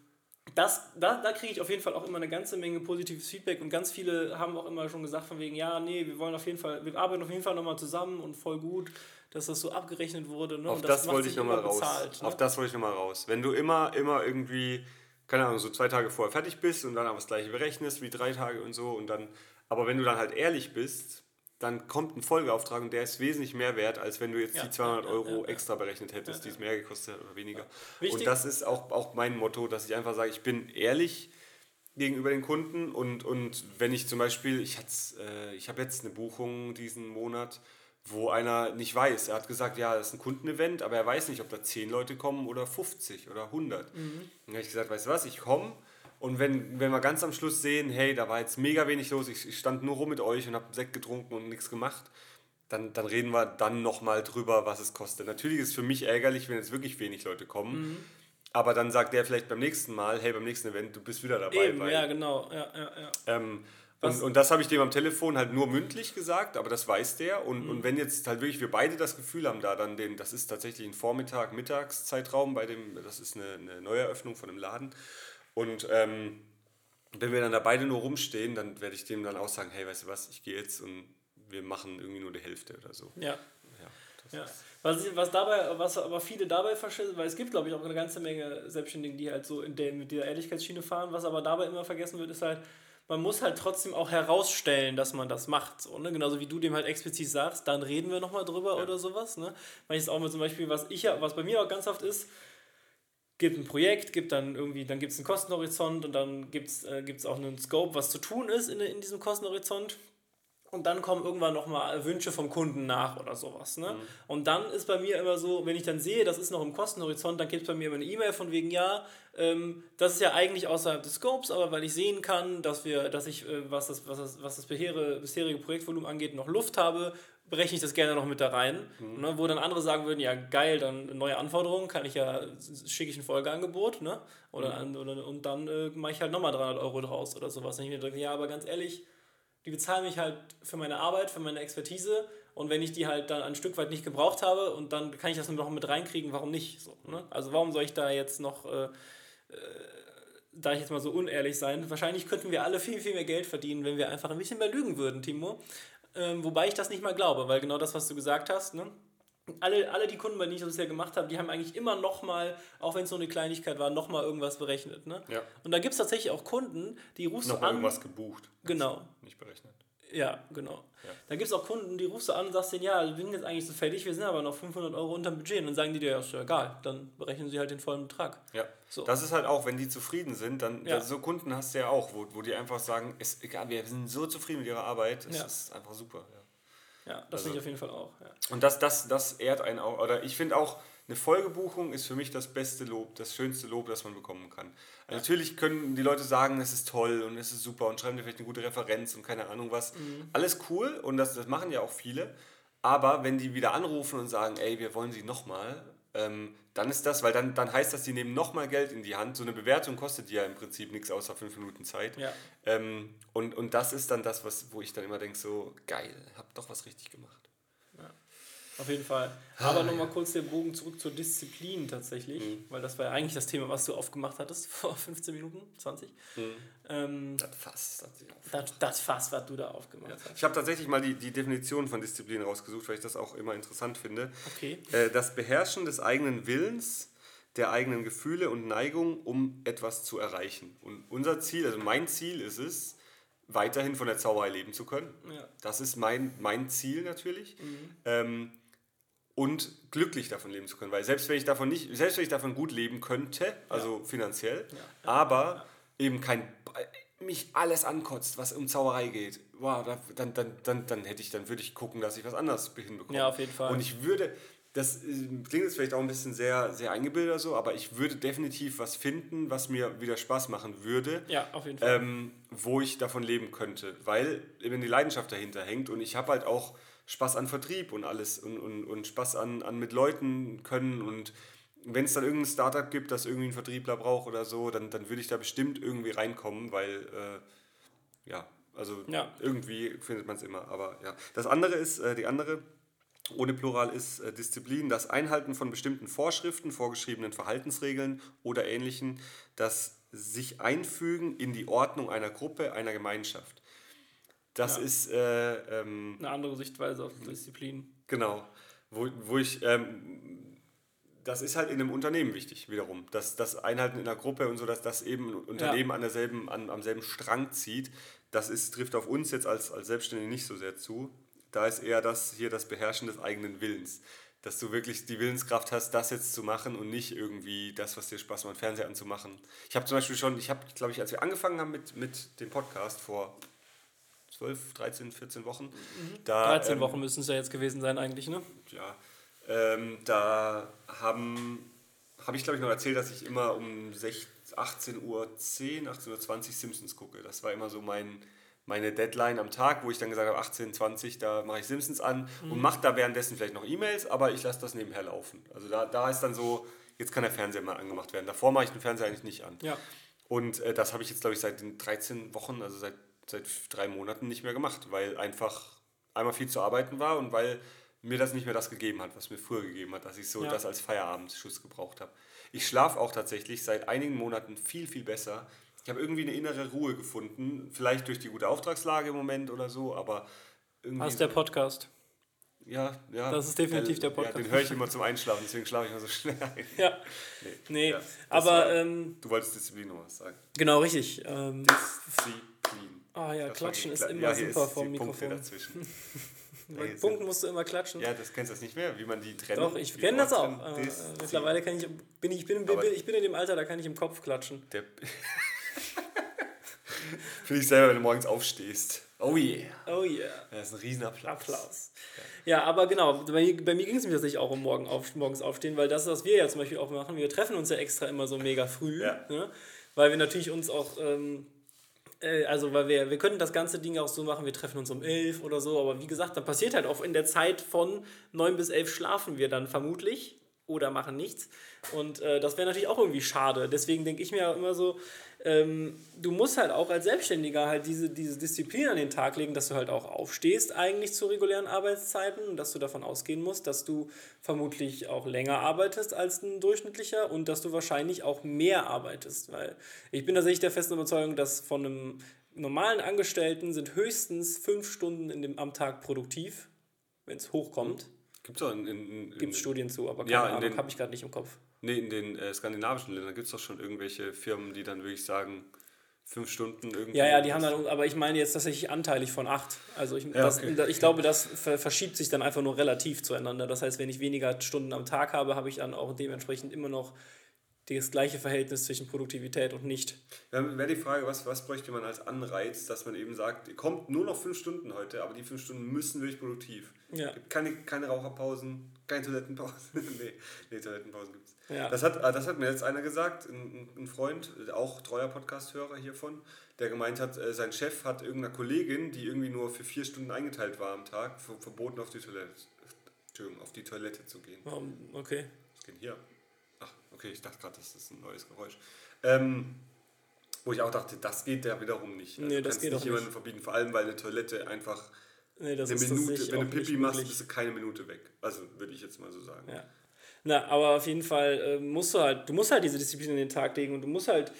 das, da, da kriege ich auf jeden Fall auch immer eine ganze Menge positives Feedback und ganz viele haben auch immer schon gesagt von wegen, ja, nee, wir wollen auf jeden Fall, wir arbeiten auf jeden Fall nochmal zusammen und voll gut, dass das so abgerechnet wurde. Ne? Auf das, das wollte ich nochmal raus. Bezahlt, ne? Auf das wollte ich nochmal raus. Wenn du immer, immer irgendwie, keine Ahnung, so zwei Tage vorher fertig bist und dann aber das gleiche berechnest wie drei Tage und so und dann, aber wenn du dann halt ehrlich bist, dann kommt ein Folgeauftrag und der ist wesentlich mehr wert, als wenn du jetzt ja, die 200 ja, Euro ja, extra berechnet hättest, die es mehr gekostet hat oder weniger. Und das ist auch, auch mein Motto, dass ich einfach sage, ich bin ehrlich gegenüber den Kunden und, und wenn ich zum Beispiel, ich, äh, ich habe jetzt eine Buchung diesen Monat, wo einer nicht weiß. Er hat gesagt, ja, das ist ein Kundenevent, aber er weiß nicht, ob da 10 Leute kommen oder 50 oder 100. Mhm. Dann habe ich gesagt, weißt du was, ich komme und wenn, wenn wir ganz am Schluss sehen, hey, da war jetzt mega wenig los, ich, ich stand nur rum mit euch und habe Sekt getrunken und nichts gemacht, dann, dann reden wir dann nochmal drüber, was es kostet. Natürlich ist es für mich ärgerlich, wenn jetzt wirklich wenig Leute kommen. Mhm. Aber dann sagt der vielleicht beim nächsten Mal, hey, beim nächsten Event, du bist wieder dabei. Eben, ja, genau. Ja, ja, ja. Ähm, und, und, das habe ich dem am Telefon halt nur mündlich gesagt, aber das weiß der. Und, mhm. und wenn jetzt halt wirklich wir beide das Gefühl haben, da dann den, das ist tatsächlich ein Vormittag, Mittagszeitraum bei dem, das ist eine, eine Neueröffnung von dem Laden. Und ähm, wenn wir dann da beide nur rumstehen, dann werde ich dem dann auch sagen, hey, weißt du was, ich gehe jetzt und wir machen irgendwie nur die Hälfte oder so. Ja. Ja, ja. Was, was, dabei, was aber viele dabei vergessen, weil es gibt, glaube ich, auch eine ganze Menge Selbstständige, die halt so in der, mit dieser Ehrlichkeitsschiene fahren, was aber dabei immer vergessen wird, ist halt, man muss halt trotzdem auch herausstellen, dass man das macht. So, ne? Genauso wie du dem halt explizit sagst, dann reden wir nochmal drüber ja. oder sowas. Ne? Weil ich es auch mal zum Beispiel, was ich ja, was bei mir auch ganz oft ist, gibt ein Projekt, gibt dann irgendwie, dann gibt es einen Kostenhorizont und dann gibt es äh, gibt's auch einen Scope, was zu tun ist in, in diesem Kostenhorizont. Und dann kommen irgendwann nochmal Wünsche vom Kunden nach oder sowas. Ne? Mhm. Und dann ist bei mir immer so, wenn ich dann sehe, das ist noch im Kostenhorizont, dann gibt es bei mir immer eine E-Mail von wegen, ja, ähm, das ist ja eigentlich außerhalb des Scopes, aber weil ich sehen kann, dass wir, dass ich, äh, was das, was das, was das bisherige, bisherige Projektvolumen angeht, noch Luft habe, berechne ich das gerne noch mit da rein. Mhm. Ne, wo dann andere sagen würden, ja geil, dann neue Anforderungen, kann ich ja, schicke ich ein Folgeangebot, ne? Oder, mhm. oder und dann äh, mache ich halt nochmal 300 Euro draus oder sowas. Und ich mir denke, ja, aber ganz ehrlich, die bezahlen mich halt für meine Arbeit, für meine Expertise und wenn ich die halt dann ein Stück weit nicht gebraucht habe und dann kann ich das nur noch mit reinkriegen, warum nicht? So, ne? Also warum soll ich da jetzt noch, äh, äh, da ich jetzt mal so unehrlich sein, wahrscheinlich könnten wir alle viel, viel mehr Geld verdienen, wenn wir einfach ein bisschen mehr lügen würden, Timo. Ähm, wobei ich das nicht mal glaube, weil genau das, was du gesagt hast, ne? alle, alle die Kunden, bei denen ich das bisher gemacht habe, die haben eigentlich immer nochmal, auch wenn es so eine Kleinigkeit war, nochmal irgendwas berechnet. Ne? Ja. Und da gibt es tatsächlich auch Kunden, die rufst noch du an. irgendwas gebucht. Genau. Nicht berechnet. Ja, genau. Ja. Da gibt es auch Kunden, die rufst du an und sagst denen, ja, wir sind jetzt eigentlich so fertig, wir sind aber noch 500 Euro unter dem Budget. Und dann sagen die dir, ja, ist ja egal, dann berechnen sie halt den vollen Betrag. Ja, so. das ist halt auch, wenn die zufrieden sind, dann, ja. so Kunden hast du ja auch, wo, wo die einfach sagen, ist egal, wir sind so zufrieden mit ihrer Arbeit, es ja. ist einfach super. Ja, das also, finde ich auf jeden Fall auch. Ja. Und das, das, das ehrt einen auch, oder ich finde auch, eine Folgebuchung ist für mich das beste Lob, das schönste Lob, das man bekommen kann. Also natürlich können die Leute sagen, es ist toll und es ist super und schreiben dir vielleicht eine gute Referenz und keine Ahnung was. Mhm. Alles cool und das, das machen ja auch viele. Aber wenn die wieder anrufen und sagen, ey, wir wollen sie nochmal, ähm, dann ist das, weil dann, dann heißt das, die nehmen nochmal Geld in die Hand. So eine Bewertung kostet ja im Prinzip nichts außer fünf Minuten Zeit. Ja. Ähm, und, und das ist dann das, was, wo ich dann immer denke, so geil, hab doch was richtig gemacht. Auf jeden Fall. Aber ah, nochmal kurz der Bogen zurück zur Disziplin tatsächlich, mhm. weil das war ja eigentlich das Thema, was du aufgemacht hattest vor 15 Minuten, 20. Mhm. Ähm, das Fass, das, das, das Fass, was du da aufgemacht ja. hast. Ich habe tatsächlich mal die, die Definition von Disziplin rausgesucht, weil ich das auch immer interessant finde. Okay. Äh, das Beherrschen des eigenen Willens, der eigenen Gefühle und Neigungen, um etwas zu erreichen. Und unser Ziel, also mein Ziel ist es, weiterhin von der Zauberei leben zu können. Ja. Das ist mein, mein Ziel natürlich. Mhm. Ähm, und glücklich davon leben zu können. Weil selbst wenn ich davon nicht, selbst wenn ich davon gut leben könnte, also ja. finanziell, ja. Ja. aber eben kein mich alles ankotzt, was um Zauberei geht, wow, dann, dann, dann, dann hätte ich, dann würde ich gucken, dass ich was anderes hinbekomme. Ja, auf jeden Fall. Und ich würde, das äh, klingt jetzt vielleicht auch ein bisschen sehr, sehr eingebildet oder so, aber ich würde definitiv was finden, was mir wieder Spaß machen würde. Ja, auf jeden Fall. Ähm, wo ich davon leben könnte, weil eben die Leidenschaft dahinter hängt und ich habe halt auch Spaß an Vertrieb und alles und, und, und Spaß an, an mit Leuten können und wenn es dann irgendein Startup gibt, das irgendwie einen Vertriebler braucht oder so, dann, dann würde ich da bestimmt irgendwie reinkommen, weil äh, ja, also ja. irgendwie findet man es immer. Aber ja. Das andere ist, äh, die andere ohne Plural ist äh, Disziplin, das Einhalten von bestimmten Vorschriften, vorgeschriebenen Verhaltensregeln oder ähnlichen, das sich einfügen in die Ordnung einer Gruppe, einer Gemeinschaft. Das ja. ist äh, ähm, eine andere Sichtweise auf Disziplin. Genau, wo, wo ich ähm, das ist halt in einem Unternehmen wichtig, wiederum. Das, das Einhalten in einer Gruppe und so, dass das eben ein Unternehmen ja. an derselben, an, am selben Strang zieht, das ist, trifft auf uns jetzt als, als Selbstständige nicht so sehr zu. Da ist eher das hier das Beherrschen des eigenen Willens. Dass du wirklich die Willenskraft hast, das jetzt zu machen und nicht irgendwie das, was dir Spaß macht, Fernseher anzumachen. Ich habe zum Beispiel schon, ich habe, glaube ich, als wir angefangen haben mit, mit dem Podcast vor 12, 13, 14 Wochen. Mhm. Da, 13 ähm, Wochen müssen es ja jetzt gewesen sein eigentlich, ne? Ja. Ähm, da haben, habe ich, glaube ich, noch erzählt, dass ich immer um 18.10 Uhr, 18.20 Uhr Simpsons gucke. Das war immer so mein, meine Deadline am Tag, wo ich dann gesagt habe, 18.20 da mache ich Simpsons an mhm. und mache da währenddessen vielleicht noch E-Mails, aber ich lasse das nebenher laufen. Also da, da ist dann so, jetzt kann der Fernseher mal angemacht werden. Davor mache ich den Fernseher eigentlich nicht an. Ja. Und äh, das habe ich jetzt, glaube ich, seit den 13 Wochen, also seit, seit drei Monaten nicht mehr gemacht, weil einfach einmal viel zu arbeiten war und weil mir das nicht mehr das gegeben hat, was mir früher gegeben hat, dass ich so ja. das als Feierabendschuss gebraucht habe. Ich schlafe auch tatsächlich seit einigen Monaten viel, viel besser. Ich habe irgendwie eine innere Ruhe gefunden, vielleicht durch die gute Auftragslage im Moment oder so, aber irgendwie. Ist der Podcast. Ja, ja. Das ist definitiv der Podcast. Ja, den höre ich immer zum Einschlafen, deswegen schlafe ich immer so schnell ein. Ja. Nee, nee ja, aber. War, ähm, du wolltest Disziplin noch was sagen. Genau, richtig. Ähm, Disziplin. Ah ja, das Klatschen ist immer ja, super vom Mikrofon. dazwischen. Bei Punkten musst du immer klatschen. Ja, das kennst du das nicht mehr, wie man die trennt. Doch, ich kenne das auch. Äh, mittlerweile kann ich, bin ich, bin, bin, ich bin in dem Alter, da kann ich im Kopf klatschen. Für dich selber, wenn du morgens aufstehst. Oh yeah. Oh yeah. Das ist ein Riesenapplaus. Applaus. Ja. ja, aber genau, bei mir, bei mir ging es mir tatsächlich auch um morgen auf, morgens aufstehen, weil das, was wir ja zum Beispiel auch machen, wir treffen uns ja extra immer so mega früh, ja. ne? weil wir natürlich uns auch, ähm, äh, also weil wir, wir können das ganze Ding auch so machen, wir treffen uns um elf oder so, aber wie gesagt, dann passiert halt auch in der Zeit von neun bis elf schlafen wir dann vermutlich oder machen nichts. Und äh, das wäre natürlich auch irgendwie schade. Deswegen denke ich mir immer so, ähm, du musst halt auch als Selbstständiger halt diese, diese Disziplin an den Tag legen, dass du halt auch aufstehst eigentlich zu regulären Arbeitszeiten und dass du davon ausgehen musst, dass du vermutlich auch länger arbeitest als ein durchschnittlicher und dass du wahrscheinlich auch mehr arbeitest. Weil ich bin tatsächlich der festen Überzeugung, dass von einem normalen Angestellten sind höchstens fünf Stunden in dem, am Tag produktiv, wenn es hochkommt. Gibt es in, in, in, Gibt's Studien zu, aber keine ja, Ahnung, habe ich gerade nicht im Kopf. Nee, in den äh, skandinavischen Ländern gibt es doch schon irgendwelche Firmen, die dann wirklich sagen, fünf Stunden irgendwie. Ja, ja, die haben dann, aber ich meine jetzt tatsächlich anteilig von acht. Also ich, ja, das, okay. ich glaube, das verschiebt sich dann einfach nur relativ zueinander. Das heißt, wenn ich weniger Stunden am Tag habe, habe ich dann auch dementsprechend immer noch das gleiche Verhältnis zwischen Produktivität und nicht. Dann wäre die Frage, was, was bräuchte man als Anreiz, dass man eben sagt, ihr kommt nur noch fünf Stunden heute, aber die fünf Stunden müssen wirklich produktiv. Ja. Gibt keine, keine Raucherpausen, keine Toilettenpausen. nee, nee, Toilettenpausen gibt es. Ja. Das, hat, ah, das hat mir jetzt einer gesagt, ein, ein Freund, auch treuer Podcast-Hörer hiervon, der gemeint hat, äh, sein Chef hat irgendeiner Kollegin, die irgendwie nur für vier Stunden eingeteilt war am Tag, ver- verboten auf die Toilette, auf die Toilette zu gehen. Warum? Okay. Was geht hier? Okay, ich dachte gerade, das ist ein neues Geräusch. Ähm, wo ich auch dachte, das geht ja wiederum nicht. Also Nee, das kannst geht nicht jemandem verbieten, vor allem weil eine Toilette einfach Nee, eine Minute, wenn du Pipi machst, bist du keine Minute weg. Also würde ich jetzt mal so sagen. Ja. Na, aber auf jeden Fall äh, musst du halt, du musst halt diese Disziplin in den Tag legen und du musst halt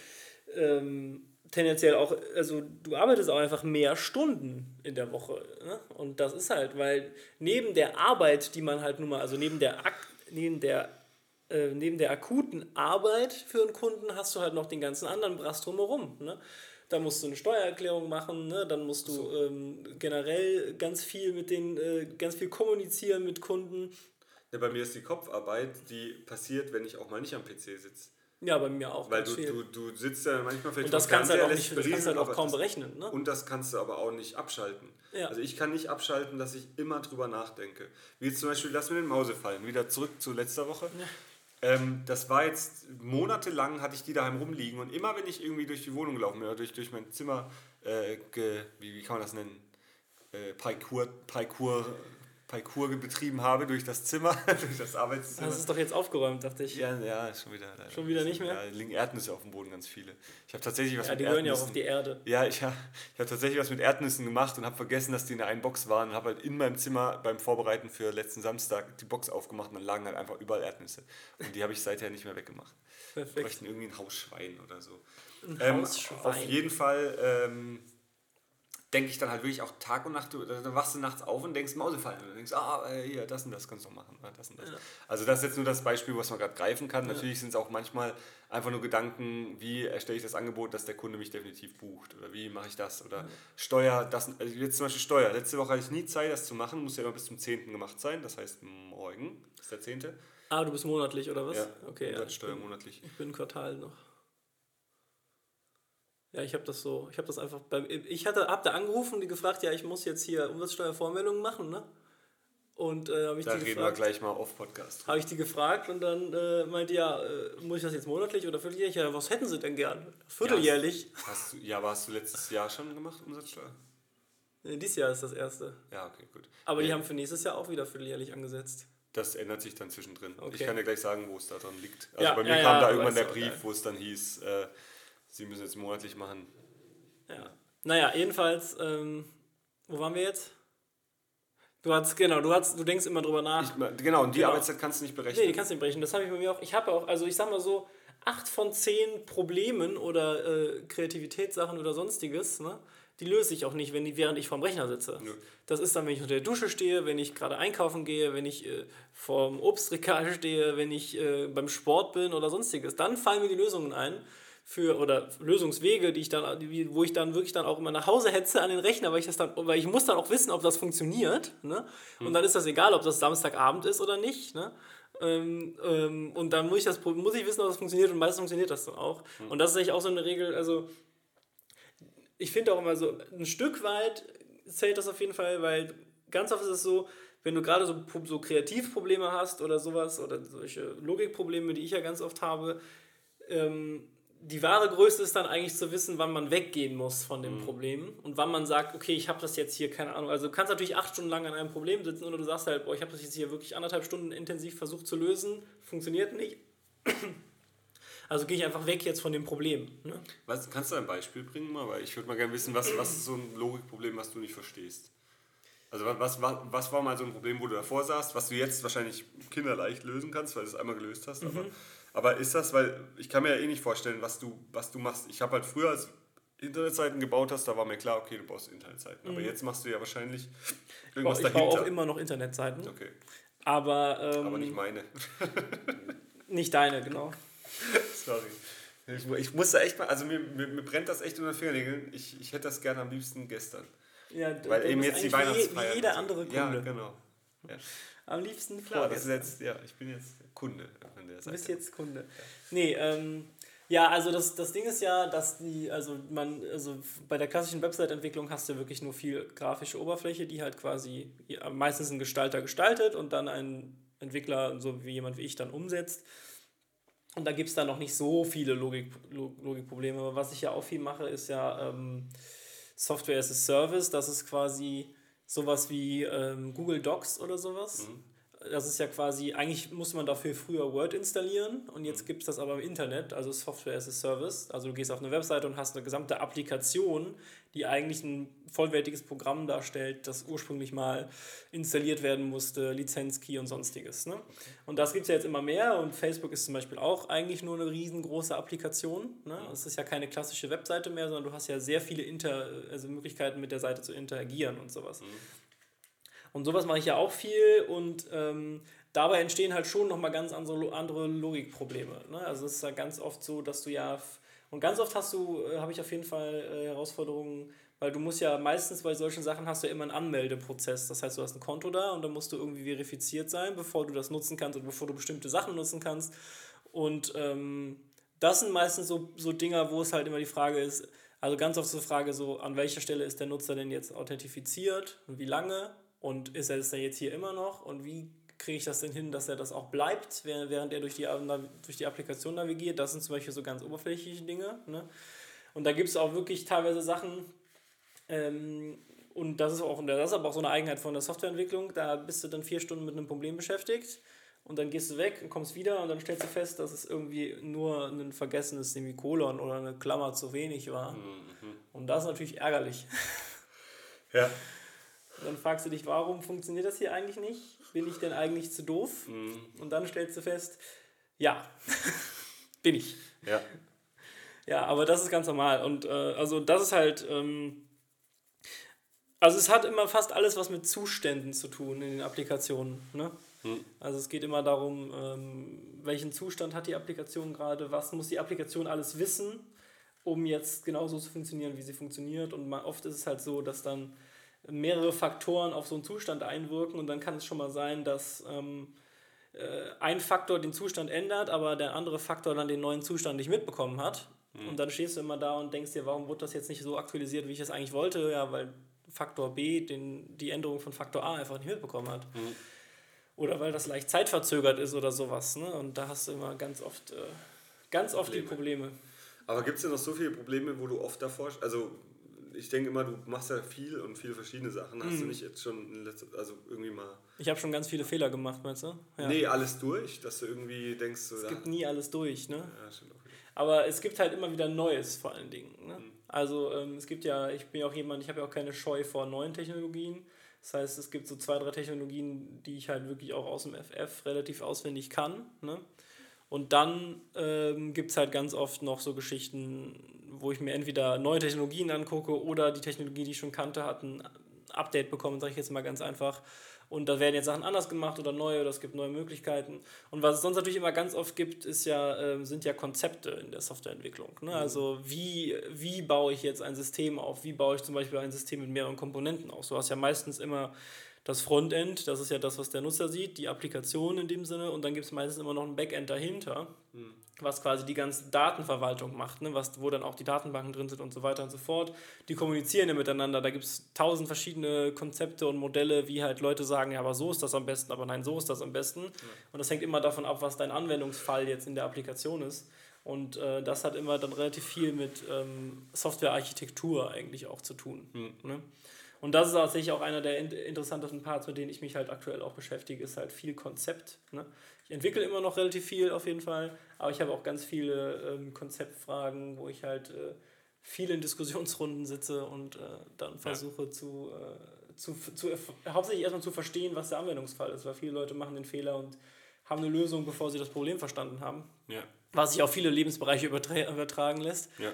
ähm, tendenziell auch, also du arbeitest auch einfach mehr Stunden in der Woche. Ne? Und das ist halt, weil neben der Arbeit, die man halt nun mal, also neben der, Ak neben der, äh, neben der akuten Arbeit für einen Kunden hast du halt noch den ganzen anderen Brass drumherum. Ne? Da musst du eine Steuererklärung machen, ne? dann musst du ähm, generell ganz viel mit den, äh, ganz viel kommunizieren mit Kunden. Ja, bei mir ist die Kopfarbeit, die passiert, wenn ich auch mal nicht am PC sitze. Ja, bei mir auch. Weil du, viel. du, du sitzt ja manchmal vielleicht Und das vom kannst du halt auch nicht- das kannst halt auch kaum das- berechnen, ne? Und das kannst du aber auch nicht abschalten. Ja. Also ich kann nicht abschalten, dass ich immer drüber nachdenke. Wie jetzt zum Beispiel, lass mir den Mause fallen, wieder zurück zu letzter Woche. Ähm, das war jetzt monatelang, hatte ich die daheim rumliegen und immer wenn ich irgendwie durch die Wohnung gelaufen bin oder durch, durch mein Zimmer, äh, ge, wie, wie kann man das nennen, äh, Parkour, Parkour, Parkour betrieben habe durch das Zimmer, durch das Arbeitszimmer. Das ist doch jetzt aufgeräumt, dachte ich. Ja, ja, schon wieder. Schon wieder nicht mehr? Ja, liegen Erdnüsse auf dem Boden, ganz viele. Ich habe tatsächlich was Ja, mit die gehören ja auch auf die Erde. Ja, ich, ha- ich habe tatsächlich was mit Erdnüssen gemacht und habe vergessen, dass die in der einen Box waren und habe halt in meinem Zimmer beim Vorbereiten für letzten Samstag die Box aufgemacht und dann lagen halt einfach überall Erdnüsse. Und die habe ich seither nicht mehr weggemacht. Wir Perfekt. bräuchten irgendwie ein Hausschwein oder so. Ein Ähm, Hausschwein. auf jeden Fall ähm, denke ich dann halt wirklich auch Tag und Nacht, dann wachst du nachts auf und denkst Mausefallen. Und du denkst, ah, äh, hier, das und das kannst du machen. oder Das und das. Ja. Also das ist jetzt nur das Beispiel, was man gerade greifen kann. Natürlich sind es auch manchmal einfach nur Gedanken, wie erstelle ich das Angebot, dass der Kunde mich definitiv bucht. Oder wie mache ich das? Oder Steuer, das, also jetzt zum Beispiel Steuer. Letzte Woche hatte ich nie Zeit, das zu machen. Muss ja immer bis zum 10. gemacht sein. Das heißt, morgen ist der 10. Ah, du bist monatlich oder was? Ja, okay. Ja, Umsatzsteuer monatlich. ich bin Quartal noch. Ja, ich habe das so, ich habe das einfach beim, ich hatte, hab da angerufen und die gefragt, ja, ich muss jetzt hier Umsatzsteuervormeldungen machen, ne? Und äh, habe ich, Da die reden wir gleich mal auf Podcast. habe ich die gefragt und dann äh, meinte ja, äh, muss ich das jetzt monatlich oder vierteljährlich? Ja, was hätten sie denn gern? Vierteljährlich? Hast du, ja, aber hast du letztes Jahr schon gemacht, Umsatzsteuer? Nee, dieses Jahr ist das erste. Ja, okay, gut. Aber die Nee, haben für nächstes Jahr auch wieder vierteljährlich angesetzt. Das ändert sich dann zwischendrin. Okay. Ich kann dir gleich sagen, wo es da dran liegt. Also Ja, bei mir ja, kam ja, da irgendwann der Brief, ja. wo es dann hieß, äh, sie müssen jetzt monatlich machen. Ja. Naja, jedenfalls, ähm, wo waren wir jetzt? Du hast, genau, du hast, du denkst immer drüber nach. Ich, genau, und die Genau. Arbeitszeit kannst du nicht berechnen. nee, die kannst du nicht brechen. Das habe ich bei mir auch. Ich habe auch, also ich sag mal so, acht von zehn Problemen oder äh, Kreativitätssachen oder sonstiges, ne, die löse ich auch nicht, wenn die, während ich vorm Rechner sitze. Nö. Das ist dann, wenn ich unter der Dusche stehe, wenn ich gerade einkaufen gehe, wenn ich äh, vorm Obstregal stehe, wenn ich äh, beim Sport bin oder sonstiges. Dann fallen mir die Lösungen ein für oder Lösungswege, die ich dann, wo ich dann wirklich dann auch immer nach Hause hetze an den Rechner, weil ich das dann, weil ich muss dann auch wissen, ob das funktioniert. Ne? Und dann ist das egal, ob das Samstagabend ist oder nicht. Ne? Ähm, ähm, und dann muss ich, das, muss ich wissen, ob das funktioniert und meistens funktioniert das dann auch. Und das ist eigentlich auch so eine Regel, also ich finde auch immer so, ein Stück weit zählt das auf jeden Fall, weil ganz oft ist es so, wenn du gerade so, so Kreativprobleme hast oder sowas oder solche Logikprobleme, die ich ja ganz oft habe, ähm, die wahre Größe ist dann eigentlich zu wissen, wann man weggehen muss von dem Problem und wann man sagt, okay, ich habe das jetzt hier, keine Ahnung. Also du kannst natürlich acht Stunden lang an einem Problem sitzen oder du sagst halt, boah, ich habe das jetzt hier wirklich anderthalb Stunden intensiv versucht zu lösen, funktioniert nicht. Also gehe ich einfach weg jetzt von dem Problem. Ne? Was, kannst du ein Beispiel bringen mal? Weil ich würde mal gerne wissen, was, was ist so ein Logikproblem, was du nicht verstehst? Also wa- was, was, was war mal so ein Problem, wo du davor saßt, was du jetzt wahrscheinlich kinderleicht lösen kannst, weil du es einmal gelöst hast. Mhm. Aber, aber ist das, weil ich kann mir ja eh nicht vorstellen, was du, was du machst. Ich habe halt früher, als du Internetseiten gebaut hast, da war mir klar, okay, du brauchst Internetseiten. Aber jetzt machst du ja wahrscheinlich irgendwas Mhm. Ich baue dahinter. auch immer noch Internetseiten, okay, aber, ähm, aber nicht meine. nicht deine, genau. Sorry. Ich, ich muss da echt mal, also mir, mir, mir brennt das echt unter den Fingernägeln. Ich, ich hätte das gerne am liebsten gestern. Ja, du Weil eben jetzt die Weihnachtsfeier. Wie jeder andere Kunde. Ja, genau. Ja. Am liebsten Klar, das ist jetzt, ja, ich bin jetzt Kunde von der Seite. Du bist jetzt Kunde. Ja. Nee, ähm, ja, also das, das Ding ist ja, dass die, also man, also bei der klassischen Website-Entwicklung hast du wirklich nur viel grafische Oberfläche, die halt quasi meistens ein Gestalter gestaltet und dann ein Entwickler, so wie jemand wie ich, dann umsetzt. Und da gibt es dann noch nicht so viele Logik, Logikprobleme. Aber was ich ja auch viel mache, ist ja ähm, Software as a Service. Das ist quasi sowas wie ähm, Google Docs oder sowas. Mhm das ist ja quasi, eigentlich muss man dafür früher Word installieren und jetzt mhm. gibt es das aber im Internet, also Software as a Service. Also du gehst auf eine Webseite und hast eine gesamte Applikation, die eigentlich ein vollwertiges Programm darstellt, das ursprünglich mal installiert werden musste, Lizenzkey und sonstiges. Ne? Und das gibt es ja jetzt immer mehr und Facebook ist zum Beispiel auch eigentlich nur eine riesengroße Applikation. Ne? Mhm. Es ist ja keine klassische Webseite mehr, sondern du hast ja sehr viele Inter also Möglichkeiten mit der Seite zu interagieren und sowas. Mhm. Und sowas mache ich ja auch viel und ähm, dabei entstehen halt schon nochmal ganz andere, andere Logikprobleme. Ne? Also es ist ja ganz oft so, dass du ja, und ganz oft hast du, äh, habe ich auf jeden Fall äh, Herausforderungen, weil du musst ja meistens bei solchen Sachen hast du ja immer einen Anmeldeprozess. Das heißt, du hast ein Konto da und dann musst du irgendwie verifiziert sein, bevor du das nutzen kannst und bevor du bestimmte Sachen nutzen kannst. Und ähm, das sind meistens so, so Dinger, wo es halt immer die Frage ist, also ganz oft so die Frage so, an welcher Stelle ist der Nutzer denn jetzt authentifiziert und wie lange und ist er es dann jetzt hier immer noch? Und wie kriege ich das denn hin, dass er das auch bleibt, während er durch die, durch die Applikation navigiert? Das sind zum Beispiel so ganz oberflächliche Dinge. Ne? Und da gibt es auch wirklich teilweise Sachen, ähm, und das ist, auch, das ist aber auch so eine Eigenheit von der Softwareentwicklung, da bist du dann vier Stunden mit einem Problem beschäftigt und dann gehst du weg und kommst wieder und dann stellst du fest, dass es irgendwie nur ein vergessenes Semikolon oder eine Klammer zu wenig war. Mhm. Und das ist natürlich ärgerlich. Ja. Dann fragst du dich, warum funktioniert das hier eigentlich nicht? Bin ich denn eigentlich zu doof? Mhm. Und dann stellst du fest, ja, bin ich. Ja. Ja, aber das ist ganz normal. Und äh, also das ist halt, ähm, also es hat immer fast alles was mit Zuständen zu tun in den Applikationen. Ne? Mhm. Also es geht immer darum, ähm, welchen Zustand hat die Applikation gerade, was muss die Applikation alles wissen, um jetzt genauso zu funktionieren, wie sie funktioniert. Und oft ist es halt so, dass dann mehrere Faktoren auf so einen Zustand einwirken und dann kann es schon mal sein, dass ähm, äh, ein Faktor den Zustand ändert, aber der andere Faktor dann den neuen Zustand nicht mitbekommen hat. Mhm. Und dann stehst du immer da und denkst dir, warum wurde das jetzt nicht so aktualisiert, wie ich es eigentlich wollte? Ja, weil Faktor B den, die Änderung von Faktor A einfach nicht mitbekommen hat. Mhm. Oder weil das leicht zeitverzögert ist oder sowas. Ne? Und da hast du immer ganz oft, äh, ganz oft Probleme. die Probleme. Aber gibt es denn noch so viele Probleme, wo du oft davor, also ich denke immer, du machst ja viel und viele verschiedene Sachen. Hast mhm. du nicht jetzt schon, letzte, also irgendwie mal... Ich habe schon ganz viele Fehler gemacht, meinst du? Ja. Nee, alles durch, dass du irgendwie denkst... So, es gibt nie alles durch, ne? Ja, stimmt auch. Aber es gibt halt immer wieder Neues vor allen Dingen. Ne? Mhm. Also ähm, es gibt ja, ich bin ja auch jemand, ich habe ja auch keine Scheu vor neuen Technologien. Das heißt, es gibt so zwei, drei Technologien, die ich halt wirklich auch aus dem FF relativ auswendig kann. Ne? Und dann ähm, gibt es halt ganz oft noch so Geschichten, wo ich mir entweder neue Technologien angucke oder die Technologie, die ich schon kannte, hat ein Update bekommen, sage ich jetzt mal ganz einfach. Und da werden jetzt Sachen anders gemacht oder neu oder es gibt neue Möglichkeiten. Und was es sonst natürlich immer ganz oft gibt, ist ja, äh, sind ja Konzepte in der Softwareentwicklung. Ne? Mhm. Also wie, wie baue ich jetzt ein System auf? Wie baue ich zum Beispiel ein System mit mehreren Komponenten auf? Du hast ja meistens immer das Frontend, das ist ja das, was der Nutzer sieht, die Applikation in dem Sinne, und dann gibt es meistens immer noch ein Backend dahinter, mhm. Was quasi die ganze Datenverwaltung macht, ne? was, wo dann auch die Datenbanken drin sind und so weiter und so fort. Die kommunizieren ja miteinander, da gibt es tausend verschiedene Konzepte und Modelle, wie halt Leute sagen, ja, aber so ist das am besten, aber nein, so ist das am besten. Ja. Und das hängt immer davon ab, was dein Anwendungsfall jetzt in der Applikation ist. Und äh, das hat immer dann relativ viel mit ähm, Softwarearchitektur eigentlich auch zu tun. Mhm. Ne? Und das ist tatsächlich auch einer der interessantesten Parts, mit denen ich mich halt aktuell auch beschäftige, ist halt viel Konzept. Ne? Ich entwickle immer noch relativ viel auf jeden Fall, aber ich habe auch ganz viele ähm, Konzeptfragen, wo ich halt äh, viel in Diskussionsrunden sitze und äh, dann versuche ja. zu, äh, zu, zu, hauptsächlich erstmal zu verstehen, was der Anwendungsfall ist, weil viele Leute machen den Fehler und haben eine Lösung, bevor sie das Problem verstanden haben. Ja. Was sich auf viele Lebensbereiche übertra übertragen lässt. Ja.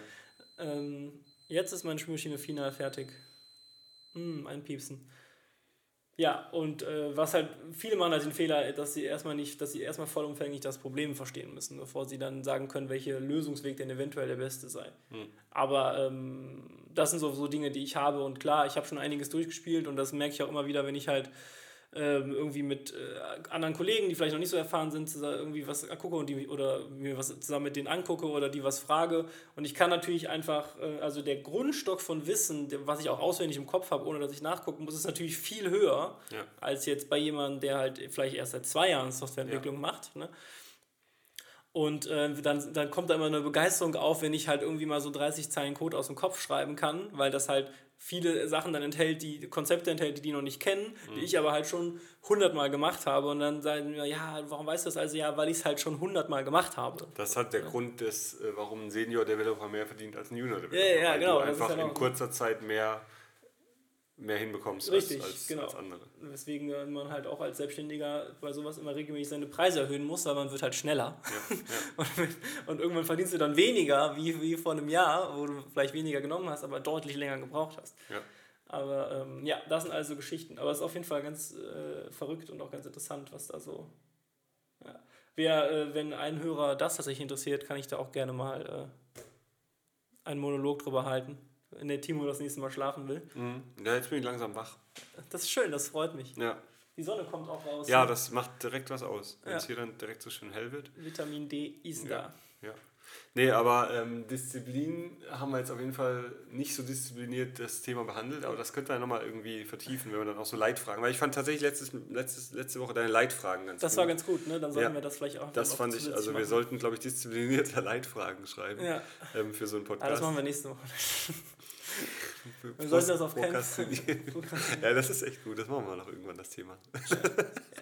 Ähm, jetzt ist meine Spülmaschine final fertig. Mm, ein Piepsen. Ja, und äh, was halt viele machen halt den Fehler, dass sie erstmal nicht, dass sie erstmal vollumfänglich das Problem verstehen müssen, bevor sie dann sagen können, welcher Lösungsweg denn eventuell der beste sei. Hm. Aber ähm, das sind so, so Dinge, die ich habe und klar, ich habe schon einiges durchgespielt und das merke ich auch immer wieder, wenn ich halt ähm, irgendwie mit äh, anderen Kollegen, die vielleicht noch nicht so erfahren sind, irgendwie was gucke und die oder mir was zusammen mit denen angucke oder die was frage. Und ich kann natürlich einfach, äh, also der Grundstock von Wissen, was ich auch auswendig im Kopf habe, ohne dass ich nachgucken muss, ist natürlich viel höher ja. als jetzt bei jemandem, der halt vielleicht erst seit zwei Jahren Softwareentwicklung ja. macht. Ne? Und äh, dann, dann kommt da immer eine Begeisterung auf, wenn ich halt irgendwie mal so 30 Zeilen Code aus dem Kopf schreiben kann, weil das halt viele Sachen dann enthält, die Konzepte enthält, die die noch nicht kennen, mhm. die ich aber halt schon hundertmal gemacht habe. Und dann sagen wir, ja, warum weißt du das also? Ja, weil ich es halt schon hundertmal gemacht habe. Das hat der ja. Grund, des, äh, warum ein Senior-Developer mehr verdient als ein Junior-Developer. Ja, ja, genau. Du einfach halt in kurzer Zeit mehr mehr hinbekommst Richtig, als, als, genau. als andere. Weswegen man halt auch als Selbstständiger bei sowas immer regelmäßig seine Preise erhöhen muss, weil man wird halt schneller. Ja, ja. und, und, irgendwann verdienst du dann weniger wie, wie vor einem Jahr, wo du vielleicht weniger genommen hast, aber deutlich länger gebraucht hast. Ja. Aber ähm, ja, das sind also Geschichten. Aber es ist auf jeden Fall ganz äh, verrückt und auch ganz interessant, was da so. Ja. Wer, äh, wenn ein Hörer das tatsächlich interessiert, kann ich da auch gerne mal äh, einen Monolog drüber halten wenn der Timo das nächste Mal schlafen will. Mhm. Ja, jetzt bin ich langsam wach. Das ist schön, das freut mich. Ja. Die Sonne kommt auch raus. Ja, das macht direkt was aus, wenn es hier dann direkt so schön hell wird. Vitamin D ist ja. da. Ja. Nee, aber ähm, Disziplin haben wir jetzt auf jeden Fall nicht so diszipliniert das Thema behandelt, aber das könnte man ja nochmal irgendwie vertiefen, wenn wir dann auch so Leitfragen, weil ich fand tatsächlich letztes, letztes, letzte Woche deine Leitfragen ganz Das gut. war ganz gut, ne? Dann sollten ja, wir das vielleicht auch Das fand ich, also wir sollten, glaube ich, disziplinierte Leitfragen schreiben ja. ähm, für so einen Podcast. Ah, das machen wir nächste Woche. Wir sollten das auf keinen Fall. ja, das ist echt gut. Das machen wir noch irgendwann, das Thema.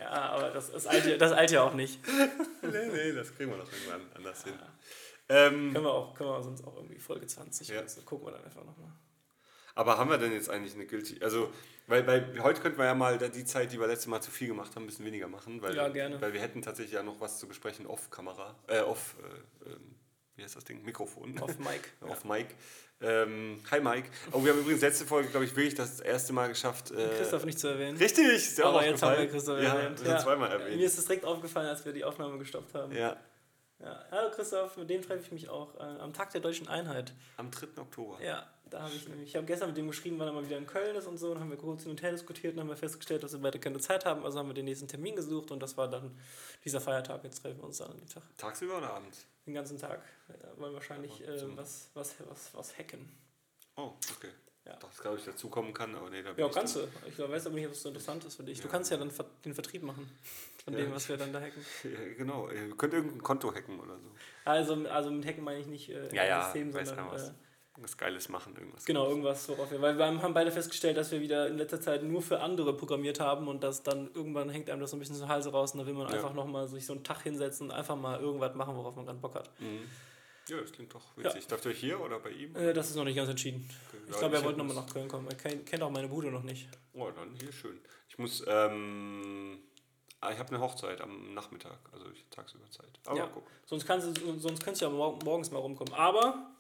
ja, aber das, das, alte, das alte ja auch nicht. nee, nee, das kriegen wir noch irgendwann anders hin. Ähm, können, wir auch, können wir sonst auch irgendwie Folge 20 ja. so gucken wir dann einfach nochmal. Aber haben wir denn jetzt eigentlich eine Guilty, also, weil, weil heute könnten wir ja mal die Zeit, die wir letztes Mal zu viel gemacht haben, ein bisschen weniger machen, weil, ja, gerne. weil wir hätten tatsächlich ja noch was zu besprechen off-Kamera, äh, off, äh, ähm, wie heißt das Ding, Mikrofon. Off Mic. off Mic. Ähm, hi Mike. Oh, wir haben übrigens letzte Folge, glaube ich, wirklich das erste Mal geschafft. Äh, Christoph nicht zu erwähnen. Richtig, ist ja Aber jetzt haben wir Christoph ja, erwähnt. Ja, zweimal erwähnt. Mir ist es direkt aufgefallen, als wir die Aufnahme gestoppt haben. Ja. ja. Hallo Christoph, mit dem treffe ich mich auch äh, am Tag der Deutschen Einheit. Am 3. Oktober. Ja, da habe ich nämlich, ich habe gestern mit dem geschrieben, wann er mal wieder in Köln ist und so, und haben wir kurz hin und her diskutiert und haben wir festgestellt, dass wir beide keine Zeit haben, also haben wir den nächsten Termin gesucht und das war dann dieser Feiertag, jetzt treffen wir uns dann an dem Tag. Tagsüber oder abends? Den ganzen Tag. Ja, wollen wahrscheinlich äh, was, was, was, was hacken. Oh, okay. Ja. Das glaube ich dazukommen kann, aber nee, da bin Ja, kannst du. Ich weiß aber nicht, ob es so interessant ist für dich. Ja. Du kannst ja dann den Vertrieb machen von ja. dem, was wir dann da hacken. Ja, genau. Ihr könnt irgendein Konto hacken oder so. Also, also mit Hacken meine ich nicht äh, ja, ja, System, sondern. Was. Äh, was Geiles machen, irgendwas. Genau, Geiles. irgendwas, worauf wir. Weil wir haben beide festgestellt, dass wir wieder in letzter Zeit nur für andere programmiert haben und dass dann irgendwann hängt einem das so ein bisschen so Halse raus und da will man ja. einfach nochmal sich so einen Tag hinsetzen und einfach mal irgendwas machen, worauf man gerade Bock hat. Mhm. Ja, das klingt doch witzig. Ja. Darf ihr hier oder bei ihm? Äh, das ist noch nicht ganz entschieden. Okay. Ich glaube, er wollte nochmal nach Köln kommen. Er kennt auch meine Bude noch nicht. Oh, dann hier schön. Ich muss, ähm, ah, ich habe eine Hochzeit am Nachmittag, also ich tagsüber Zeit. Aber ja. guck. Sonst, kannst du, sonst könntest du ja morgens mal rumkommen. Aber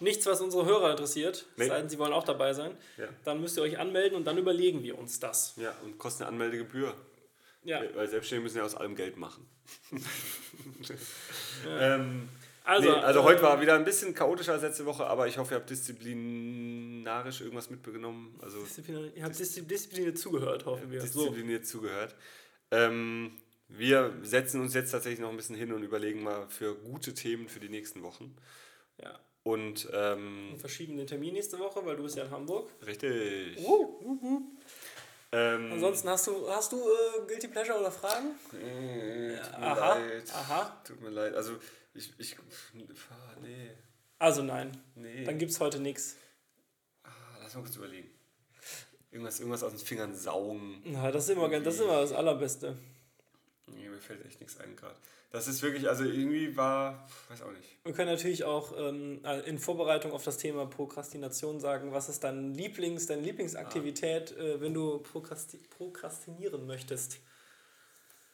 nichts, was unsere Hörer interessiert, nee. sei denn, sie wollen auch dabei sein. Ja. Dann müsst ihr euch anmelden und dann überlegen wir uns das. Ja, und kostet eine Anmeldegebühr. Ja. Weil Selbstständige müssen ja aus allem Geld machen. ja. ähm, also, nee, also äh, heute war wieder ein bisschen chaotischer als letzte Woche, aber ich hoffe, ihr habt disziplinarisch irgendwas mitgenommen. Also ihr habt diszipliniert zugehört, hoffen wir. Diszipliniert so. zugehört. Ähm, wir setzen uns jetzt tatsächlich noch ein bisschen hin und überlegen mal für gute Themen für die nächsten Wochen. Ja. Und ähm, wir verschieben den Termin nächste Woche, weil du bist ja in Hamburg. Richtig. Uh, uh, uh. Ähm, Ansonsten hast du, hast du äh, Guilty Pleasure oder Fragen? Äh, tut mir aha, leid. Aha. Tut mir leid. Also ich, ich nee. Also nein. Nee. Dann gibt es heute nichts. Ah, lass mal kurz überlegen. Irgendwas, irgendwas aus den Fingern saugen. Na, das ist immer, das, ist immer das Allerbeste. Nee, mir fällt echt nichts ein gerade. Das ist wirklich, also irgendwie war, weiß auch nicht. Wir können natürlich auch ähm, in Vorbereitung auf das Thema Prokrastination sagen, was ist dein Lieblings, deine Lieblingsaktivität, ah. äh, wenn du prokrasti prokrastinieren möchtest?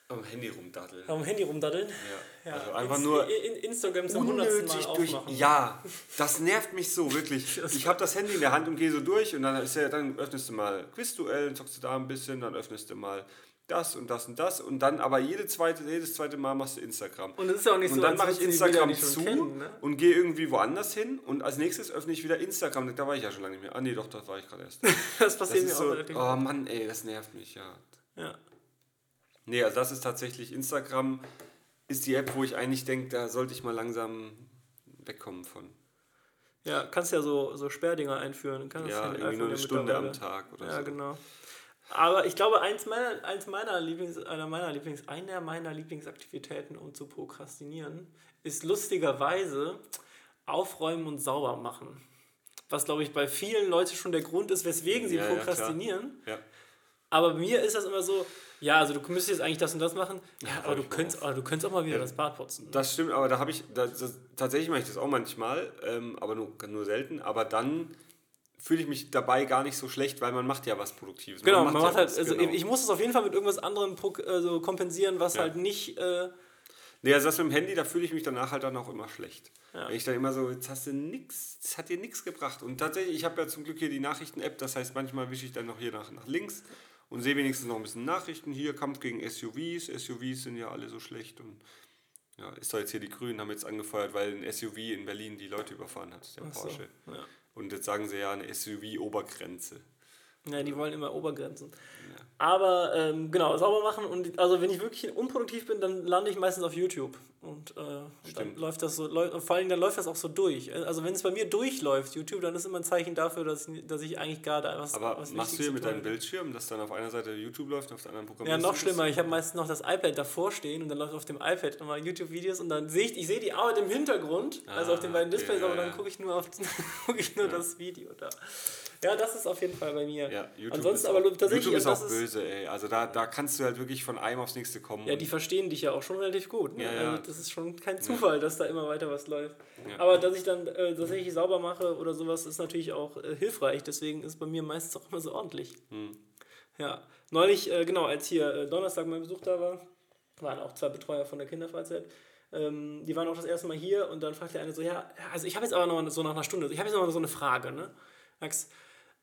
Am Handy rumdaddeln. Am Handy rumdaddeln? Ja. ja. Also einfach nur. In, Instagram zum Mal durch, aufmachen. Ja, das nervt mich so, wirklich. Ich habe das Handy in der Hand und gehe so durch und dann, ist ja, dann öffnest du mal Quizduell, zockst du da ein bisschen, dann öffnest du mal das und das und das und dann aber jede zweite, jedes zweite Mal machst du Instagram. Und das ist auch nicht und so, dann mache ich Instagram zu kennen, ne? und gehe irgendwie woanders hin und als nächstes öffne ich wieder Instagram. Da war ich ja schon lange nicht mehr. Ah nee, doch, da war ich gerade erst. das passiert das mir so, auch. Oh Mann, ey, das nervt mich, ja. Ja. Nee, also das ist tatsächlich Instagram, ist die App, wo ich eigentlich denke, da sollte ich mal langsam wegkommen von. Ja, kannst ja so, so Sperrdinger einführen. Kannst ja, irgendwie nur eine Stunde am Tag oder ja, so. Ja, genau. Aber ich glaube, eins meiner, eins meiner Lieblings, einer meiner Lieblings, einer meiner Lieblingsaktivitäten, um zu prokrastinieren, ist lustigerweise aufräumen und sauber machen. Was, glaube ich, bei vielen Leuten schon der Grund ist, weswegen sie ja, prokrastinieren. Ja, aber bei mir ist das immer so, ja, also du müsstest jetzt eigentlich das und das machen, ja, aber, du könntest, aber du könntest auch mal wieder das Bad putzen. Ne? Das stimmt, aber da habe ich, das, das, tatsächlich mache ich das auch manchmal, ähm, aber nur, nur selten, aber dann fühle ich mich dabei gar nicht so schlecht, weil man macht ja was Produktives. Genau, man macht, man macht ja halt, was, also genau. ich muss es auf jeden Fall mit irgendwas anderem also kompensieren, was ja. halt nicht... Äh, Nee, also das mit dem Handy, da fühle ich mich danach halt dann auch immer schlecht. Ja. Wenn ich dann immer so, jetzt hast du nichts, das hat dir nichts gebracht. Und tatsächlich, ich habe ja zum Glück hier die Nachrichten-App, das heißt, manchmal wische ich dann noch hier nach, nach links und sehe wenigstens noch ein bisschen Nachrichten. Hier Kampf gegen SUVs. SUVs sind ja alle so schlecht und ja, ist doch jetzt hier die Grünen haben jetzt angefeuert, weil ein SUV in Berlin die Leute überfahren hat, der Ach Porsche. So, ja. Und jetzt sagen sie ja eine SUV-Obergrenze. Ja, die wollen immer Obergrenzen. Ja. Aber ähm, genau, sauber machen und also wenn ich wirklich unproduktiv bin, dann lande ich meistens auf YouTube. Und äh, dann läuft das so, vor allem dann läuft das auch so durch. Also wenn es bei mir durchläuft, YouTube, dann ist immer ein Zeichen dafür, dass ich, dass ich eigentlich gerade was. Aber was machst du hier mit deinem Bildschirm, dass dann auf einer Seite YouTube läuft, auf der anderen Programm? Ja, noch schlimmer. Ich habe meistens noch das iPad davor stehen und dann läuft auf dem iPad immer YouTube-Videos und dann sehe ich, ich sehe die Arbeit im Hintergrund, ah, also auf den beiden Displays, okay, aber dann gucke ich nur auf guck ich nur ja. das Video da. Ja, das ist auf jeden Fall bei mir. Ja, YouTube Ansonsten aber tatsächlich. YouTube ist auch böse, ey. Also da, da kannst du halt wirklich von einem aufs nächste kommen. Ja, die verstehen dich ja auch schon relativ gut. Ne? Ja, ja. Also das ist schon kein Zufall, ja. dass da immer weiter was läuft. Aber dass ich dann äh, tatsächlich sauber mache oder sowas, ist natürlich auch äh, hilfreich. Deswegen ist bei mir meistens auch immer so ordentlich. Hm. Ja. Neulich, äh, genau, als hier äh, Donnerstag mein Besuch da war, waren auch zwei Betreuer von der Kinderfreizeit. Ähm, die waren auch das erste Mal hier und dann fragte der eine so, ja, also ich habe jetzt aber noch so nach einer Stunde, ich habe jetzt noch so eine Frage, ne? Max,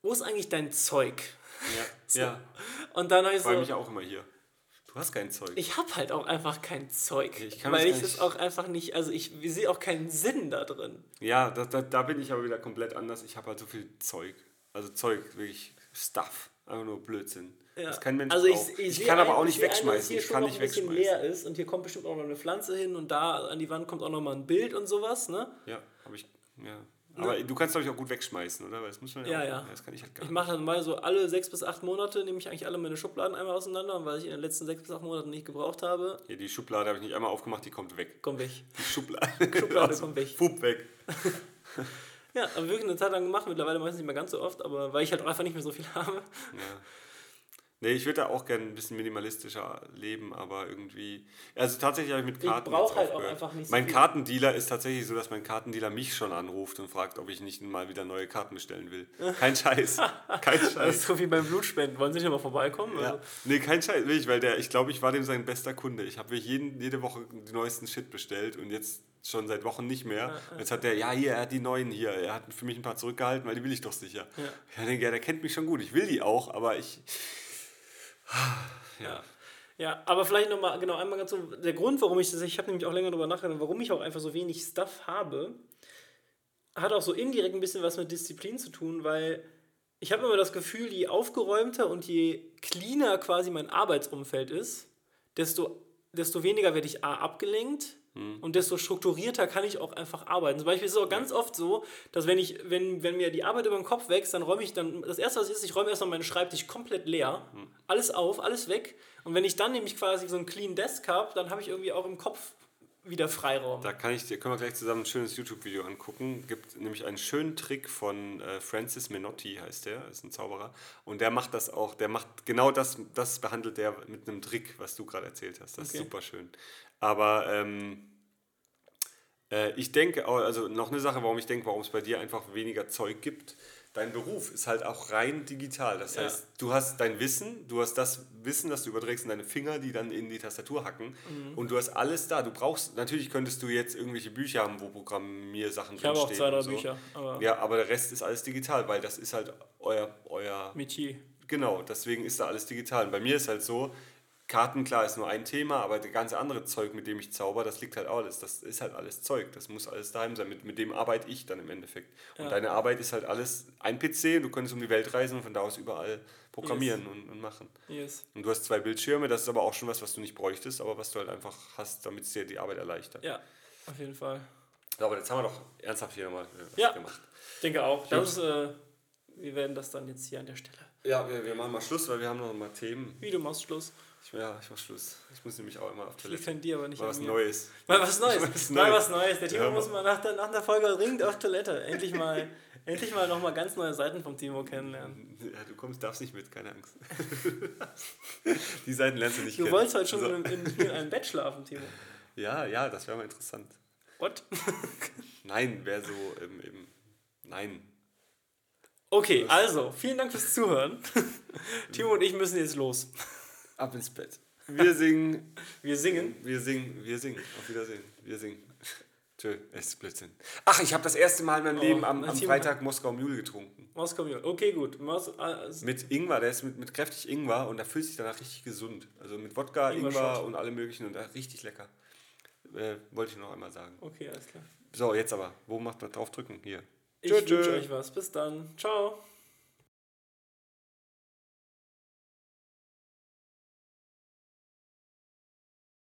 wo ist eigentlich dein Zeug? Ja, so. ja. Und dann habe ich so... mich auch immer hier. Du hast kein Zeug. Ich habe halt auch einfach kein Zeug. Ich weil ich es auch einfach nicht, also ich sehe auch keinen Sinn da drin. Ja, da, da, da bin ich aber wieder komplett anders. Ich habe halt so viel Zeug. Also Zeug, wirklich Stuff. Einfach nur Blödsinn. Ja. Das kein Mensch also ich, ich, ich kann aber auch nicht wegschmeißen. ich kann nicht ein wegschmeißen. leer ist und hier kommt bestimmt auch noch eine Pflanze hin und da an die Wand kommt auch noch mal ein Bild und sowas, ne? Ja, habe ich, ja. Aber du kannst, glaube ich, auch gut wegschmeißen, oder? Weil das muss man ja, ja, auch, ja. Das kann ich halt gar nicht. Ich mache dann mal so alle sechs bis acht Monate, nehme ich eigentlich alle meine Schubladen einmal auseinander, weil ich in den letzten sechs bis acht Monaten nicht gebraucht habe. Ja, die Schublade habe ich nicht einmal aufgemacht, die kommt weg. Kommt weg. Die Schublade, Schublade kommt weg. Pup weg. ja, aber wirklich eine Zeit lang gemacht, mittlerweile meistens nicht mehr ganz so oft, aber weil ich halt einfach nicht mehr so viel habe. Ja. Nee, ich würde da auch gerne ein bisschen minimalistischer leben, aber irgendwie. Also tatsächlich habe ich mit Karten. Ich brauche halt auch einfach nicht so Mein viel. Kartendealer ist tatsächlich so, dass mein Kartendealer mich schon anruft und fragt, ob ich nicht mal wieder neue Karten bestellen will. Kein Scheiß. Kein Scheiß. Das ist so wie beim Blutspenden. Wollen Sie nicht mal vorbeikommen? Ja. Also? Nee, kein Scheiß, wirklich, weil der, ich glaube, ich war dem sein bester Kunde. Ich habe jeden, jede Woche den neuesten Shit bestellt und jetzt schon seit Wochen nicht mehr. Ja, ja. Jetzt hat der, ja, hier, er hat die neuen hier. Er hat für mich ein paar zurückgehalten, weil die will ich doch sicher. Ja. Ich denke, ja, der kennt mich schon gut. Ich will die auch, aber ich ja. Ja, aber vielleicht nochmal, genau, einmal ganz so, der Grund, warum ich das, ich habe nämlich auch länger darüber nachgedacht, warum ich auch einfach so wenig Stuff habe, hat auch so indirekt ein bisschen was mit Disziplin zu tun, weil ich habe immer das Gefühl, je aufgeräumter und je cleaner quasi mein Arbeitsumfeld ist, desto, desto weniger werde ich A abgelenkt, hm. Und desto strukturierter kann ich auch einfach arbeiten. Zum Beispiel ist es auch ganz oft so, dass wenn ich, wenn, wenn mir die Arbeit über den Kopf wächst, dann räume ich dann, das erste, was ist, ich räume erstmal meinen Schreibtisch komplett leer, hm. alles auf, alles weg. Und wenn ich dann nämlich quasi so einen Clean Desk habe, dann habe ich irgendwie auch im Kopf wieder Freiraum. Da kann ich dir, können wir gleich zusammen ein schönes YouTube-Video angucken. Gibt nämlich einen schönen Trick von äh, Francis Menotti, heißt der, ist ein Zauberer. Und der macht das auch, der macht genau das, das behandelt der mit einem Trick, was du gerade erzählt hast. Das okay. ist super schön. Aber ähm, äh, ich denke, also noch eine Sache, warum ich denke, warum es bei dir einfach weniger Zeug gibt. Dein Beruf ist halt auch rein digital. Das ja. heißt, du hast dein Wissen, du hast das Wissen, das du überträgst in deine Finger, die dann in die Tastatur hacken. Mhm. Und du hast alles da. Du brauchst, natürlich könntest du jetzt irgendwelche Bücher haben, wo Programmiersachen drinstehen. Ich habe auch zwei, drei so. Bücher. Aber ja, aber der Rest ist alles digital, weil das ist halt euer, euer Metier. Genau, deswegen ist da alles digital. Und bei mir ist halt so, Karten, klar, ist nur ein Thema, aber das ganze andere Zeug, mit dem ich zauber, das liegt halt alles. Das ist halt alles Zeug. Das muss alles daheim sein. Mit, mit dem arbeite ich dann im Endeffekt. Und Ja. deine Arbeit ist halt alles ein PC, du könntest um die Welt reisen und von da aus überall programmieren und, und machen. Yes. Und du hast zwei Bildschirme, das ist aber auch schon was, was du nicht bräuchtest, aber was du halt einfach hast, damit es dir die Arbeit erleichtert. Ja, auf jeden Fall. So, aber jetzt haben wir doch ernsthaft hier nochmal was Ja. gemacht. Ich denke auch. Das äh, wir werden das dann jetzt hier an der Stelle. Ja, wir, wir machen mal Schluss, weil wir haben noch mal Themen. Wie du machst Schluss. Ich, ja, ich mach Schluss. Ich muss nämlich auch immer auf Ich Toilette. liegt an dir, aber nicht Mal was. Neues. Mal was Neues. Was Mal Neues. was Neues. Der Timo Ja, muss mal- nach der, nach der Folge dringend auf Toilette. Endlich mal, endlich mal nochmal ganz neue Seiten vom Timo kennenlernen. Ja, du kommst, darfst nicht mit, keine Angst. die Seiten lernst du nicht Du kennen. wolltest heute schon So. in, in, in einem Bett schlafen, Timo. Ja, ja, das wäre mal interessant. What? Nein, wäre so im, im. Nein. Okay, also, vielen Dank fürs Zuhören. Timo und ich müssen jetzt los. Ab ins Bett. Wir singen. Wir singen. Wir singen. Wir singen. Auf Wiedersehen. Wir singen. Tschö, es ist Blödsinn. Ach, ich habe das erste Mal in meinem Oh, Leben am, am Freitag Moskau Mule getrunken. Moskau Mule. Okay, gut. Mos äh, Mit Ingwer, der ist mit, mit kräftig Ingwer und da fühlt sich danach richtig gesund. Also mit Wodka, Ingwer, Ingwer-Shot. und alle möglichen und da richtig lecker. Äh, wollte ich noch einmal sagen. okay, alles klar. So, jetzt aber. Wo macht man drauf drücken? Hier. Ich wünsche euch was. Bis dann. Ciao.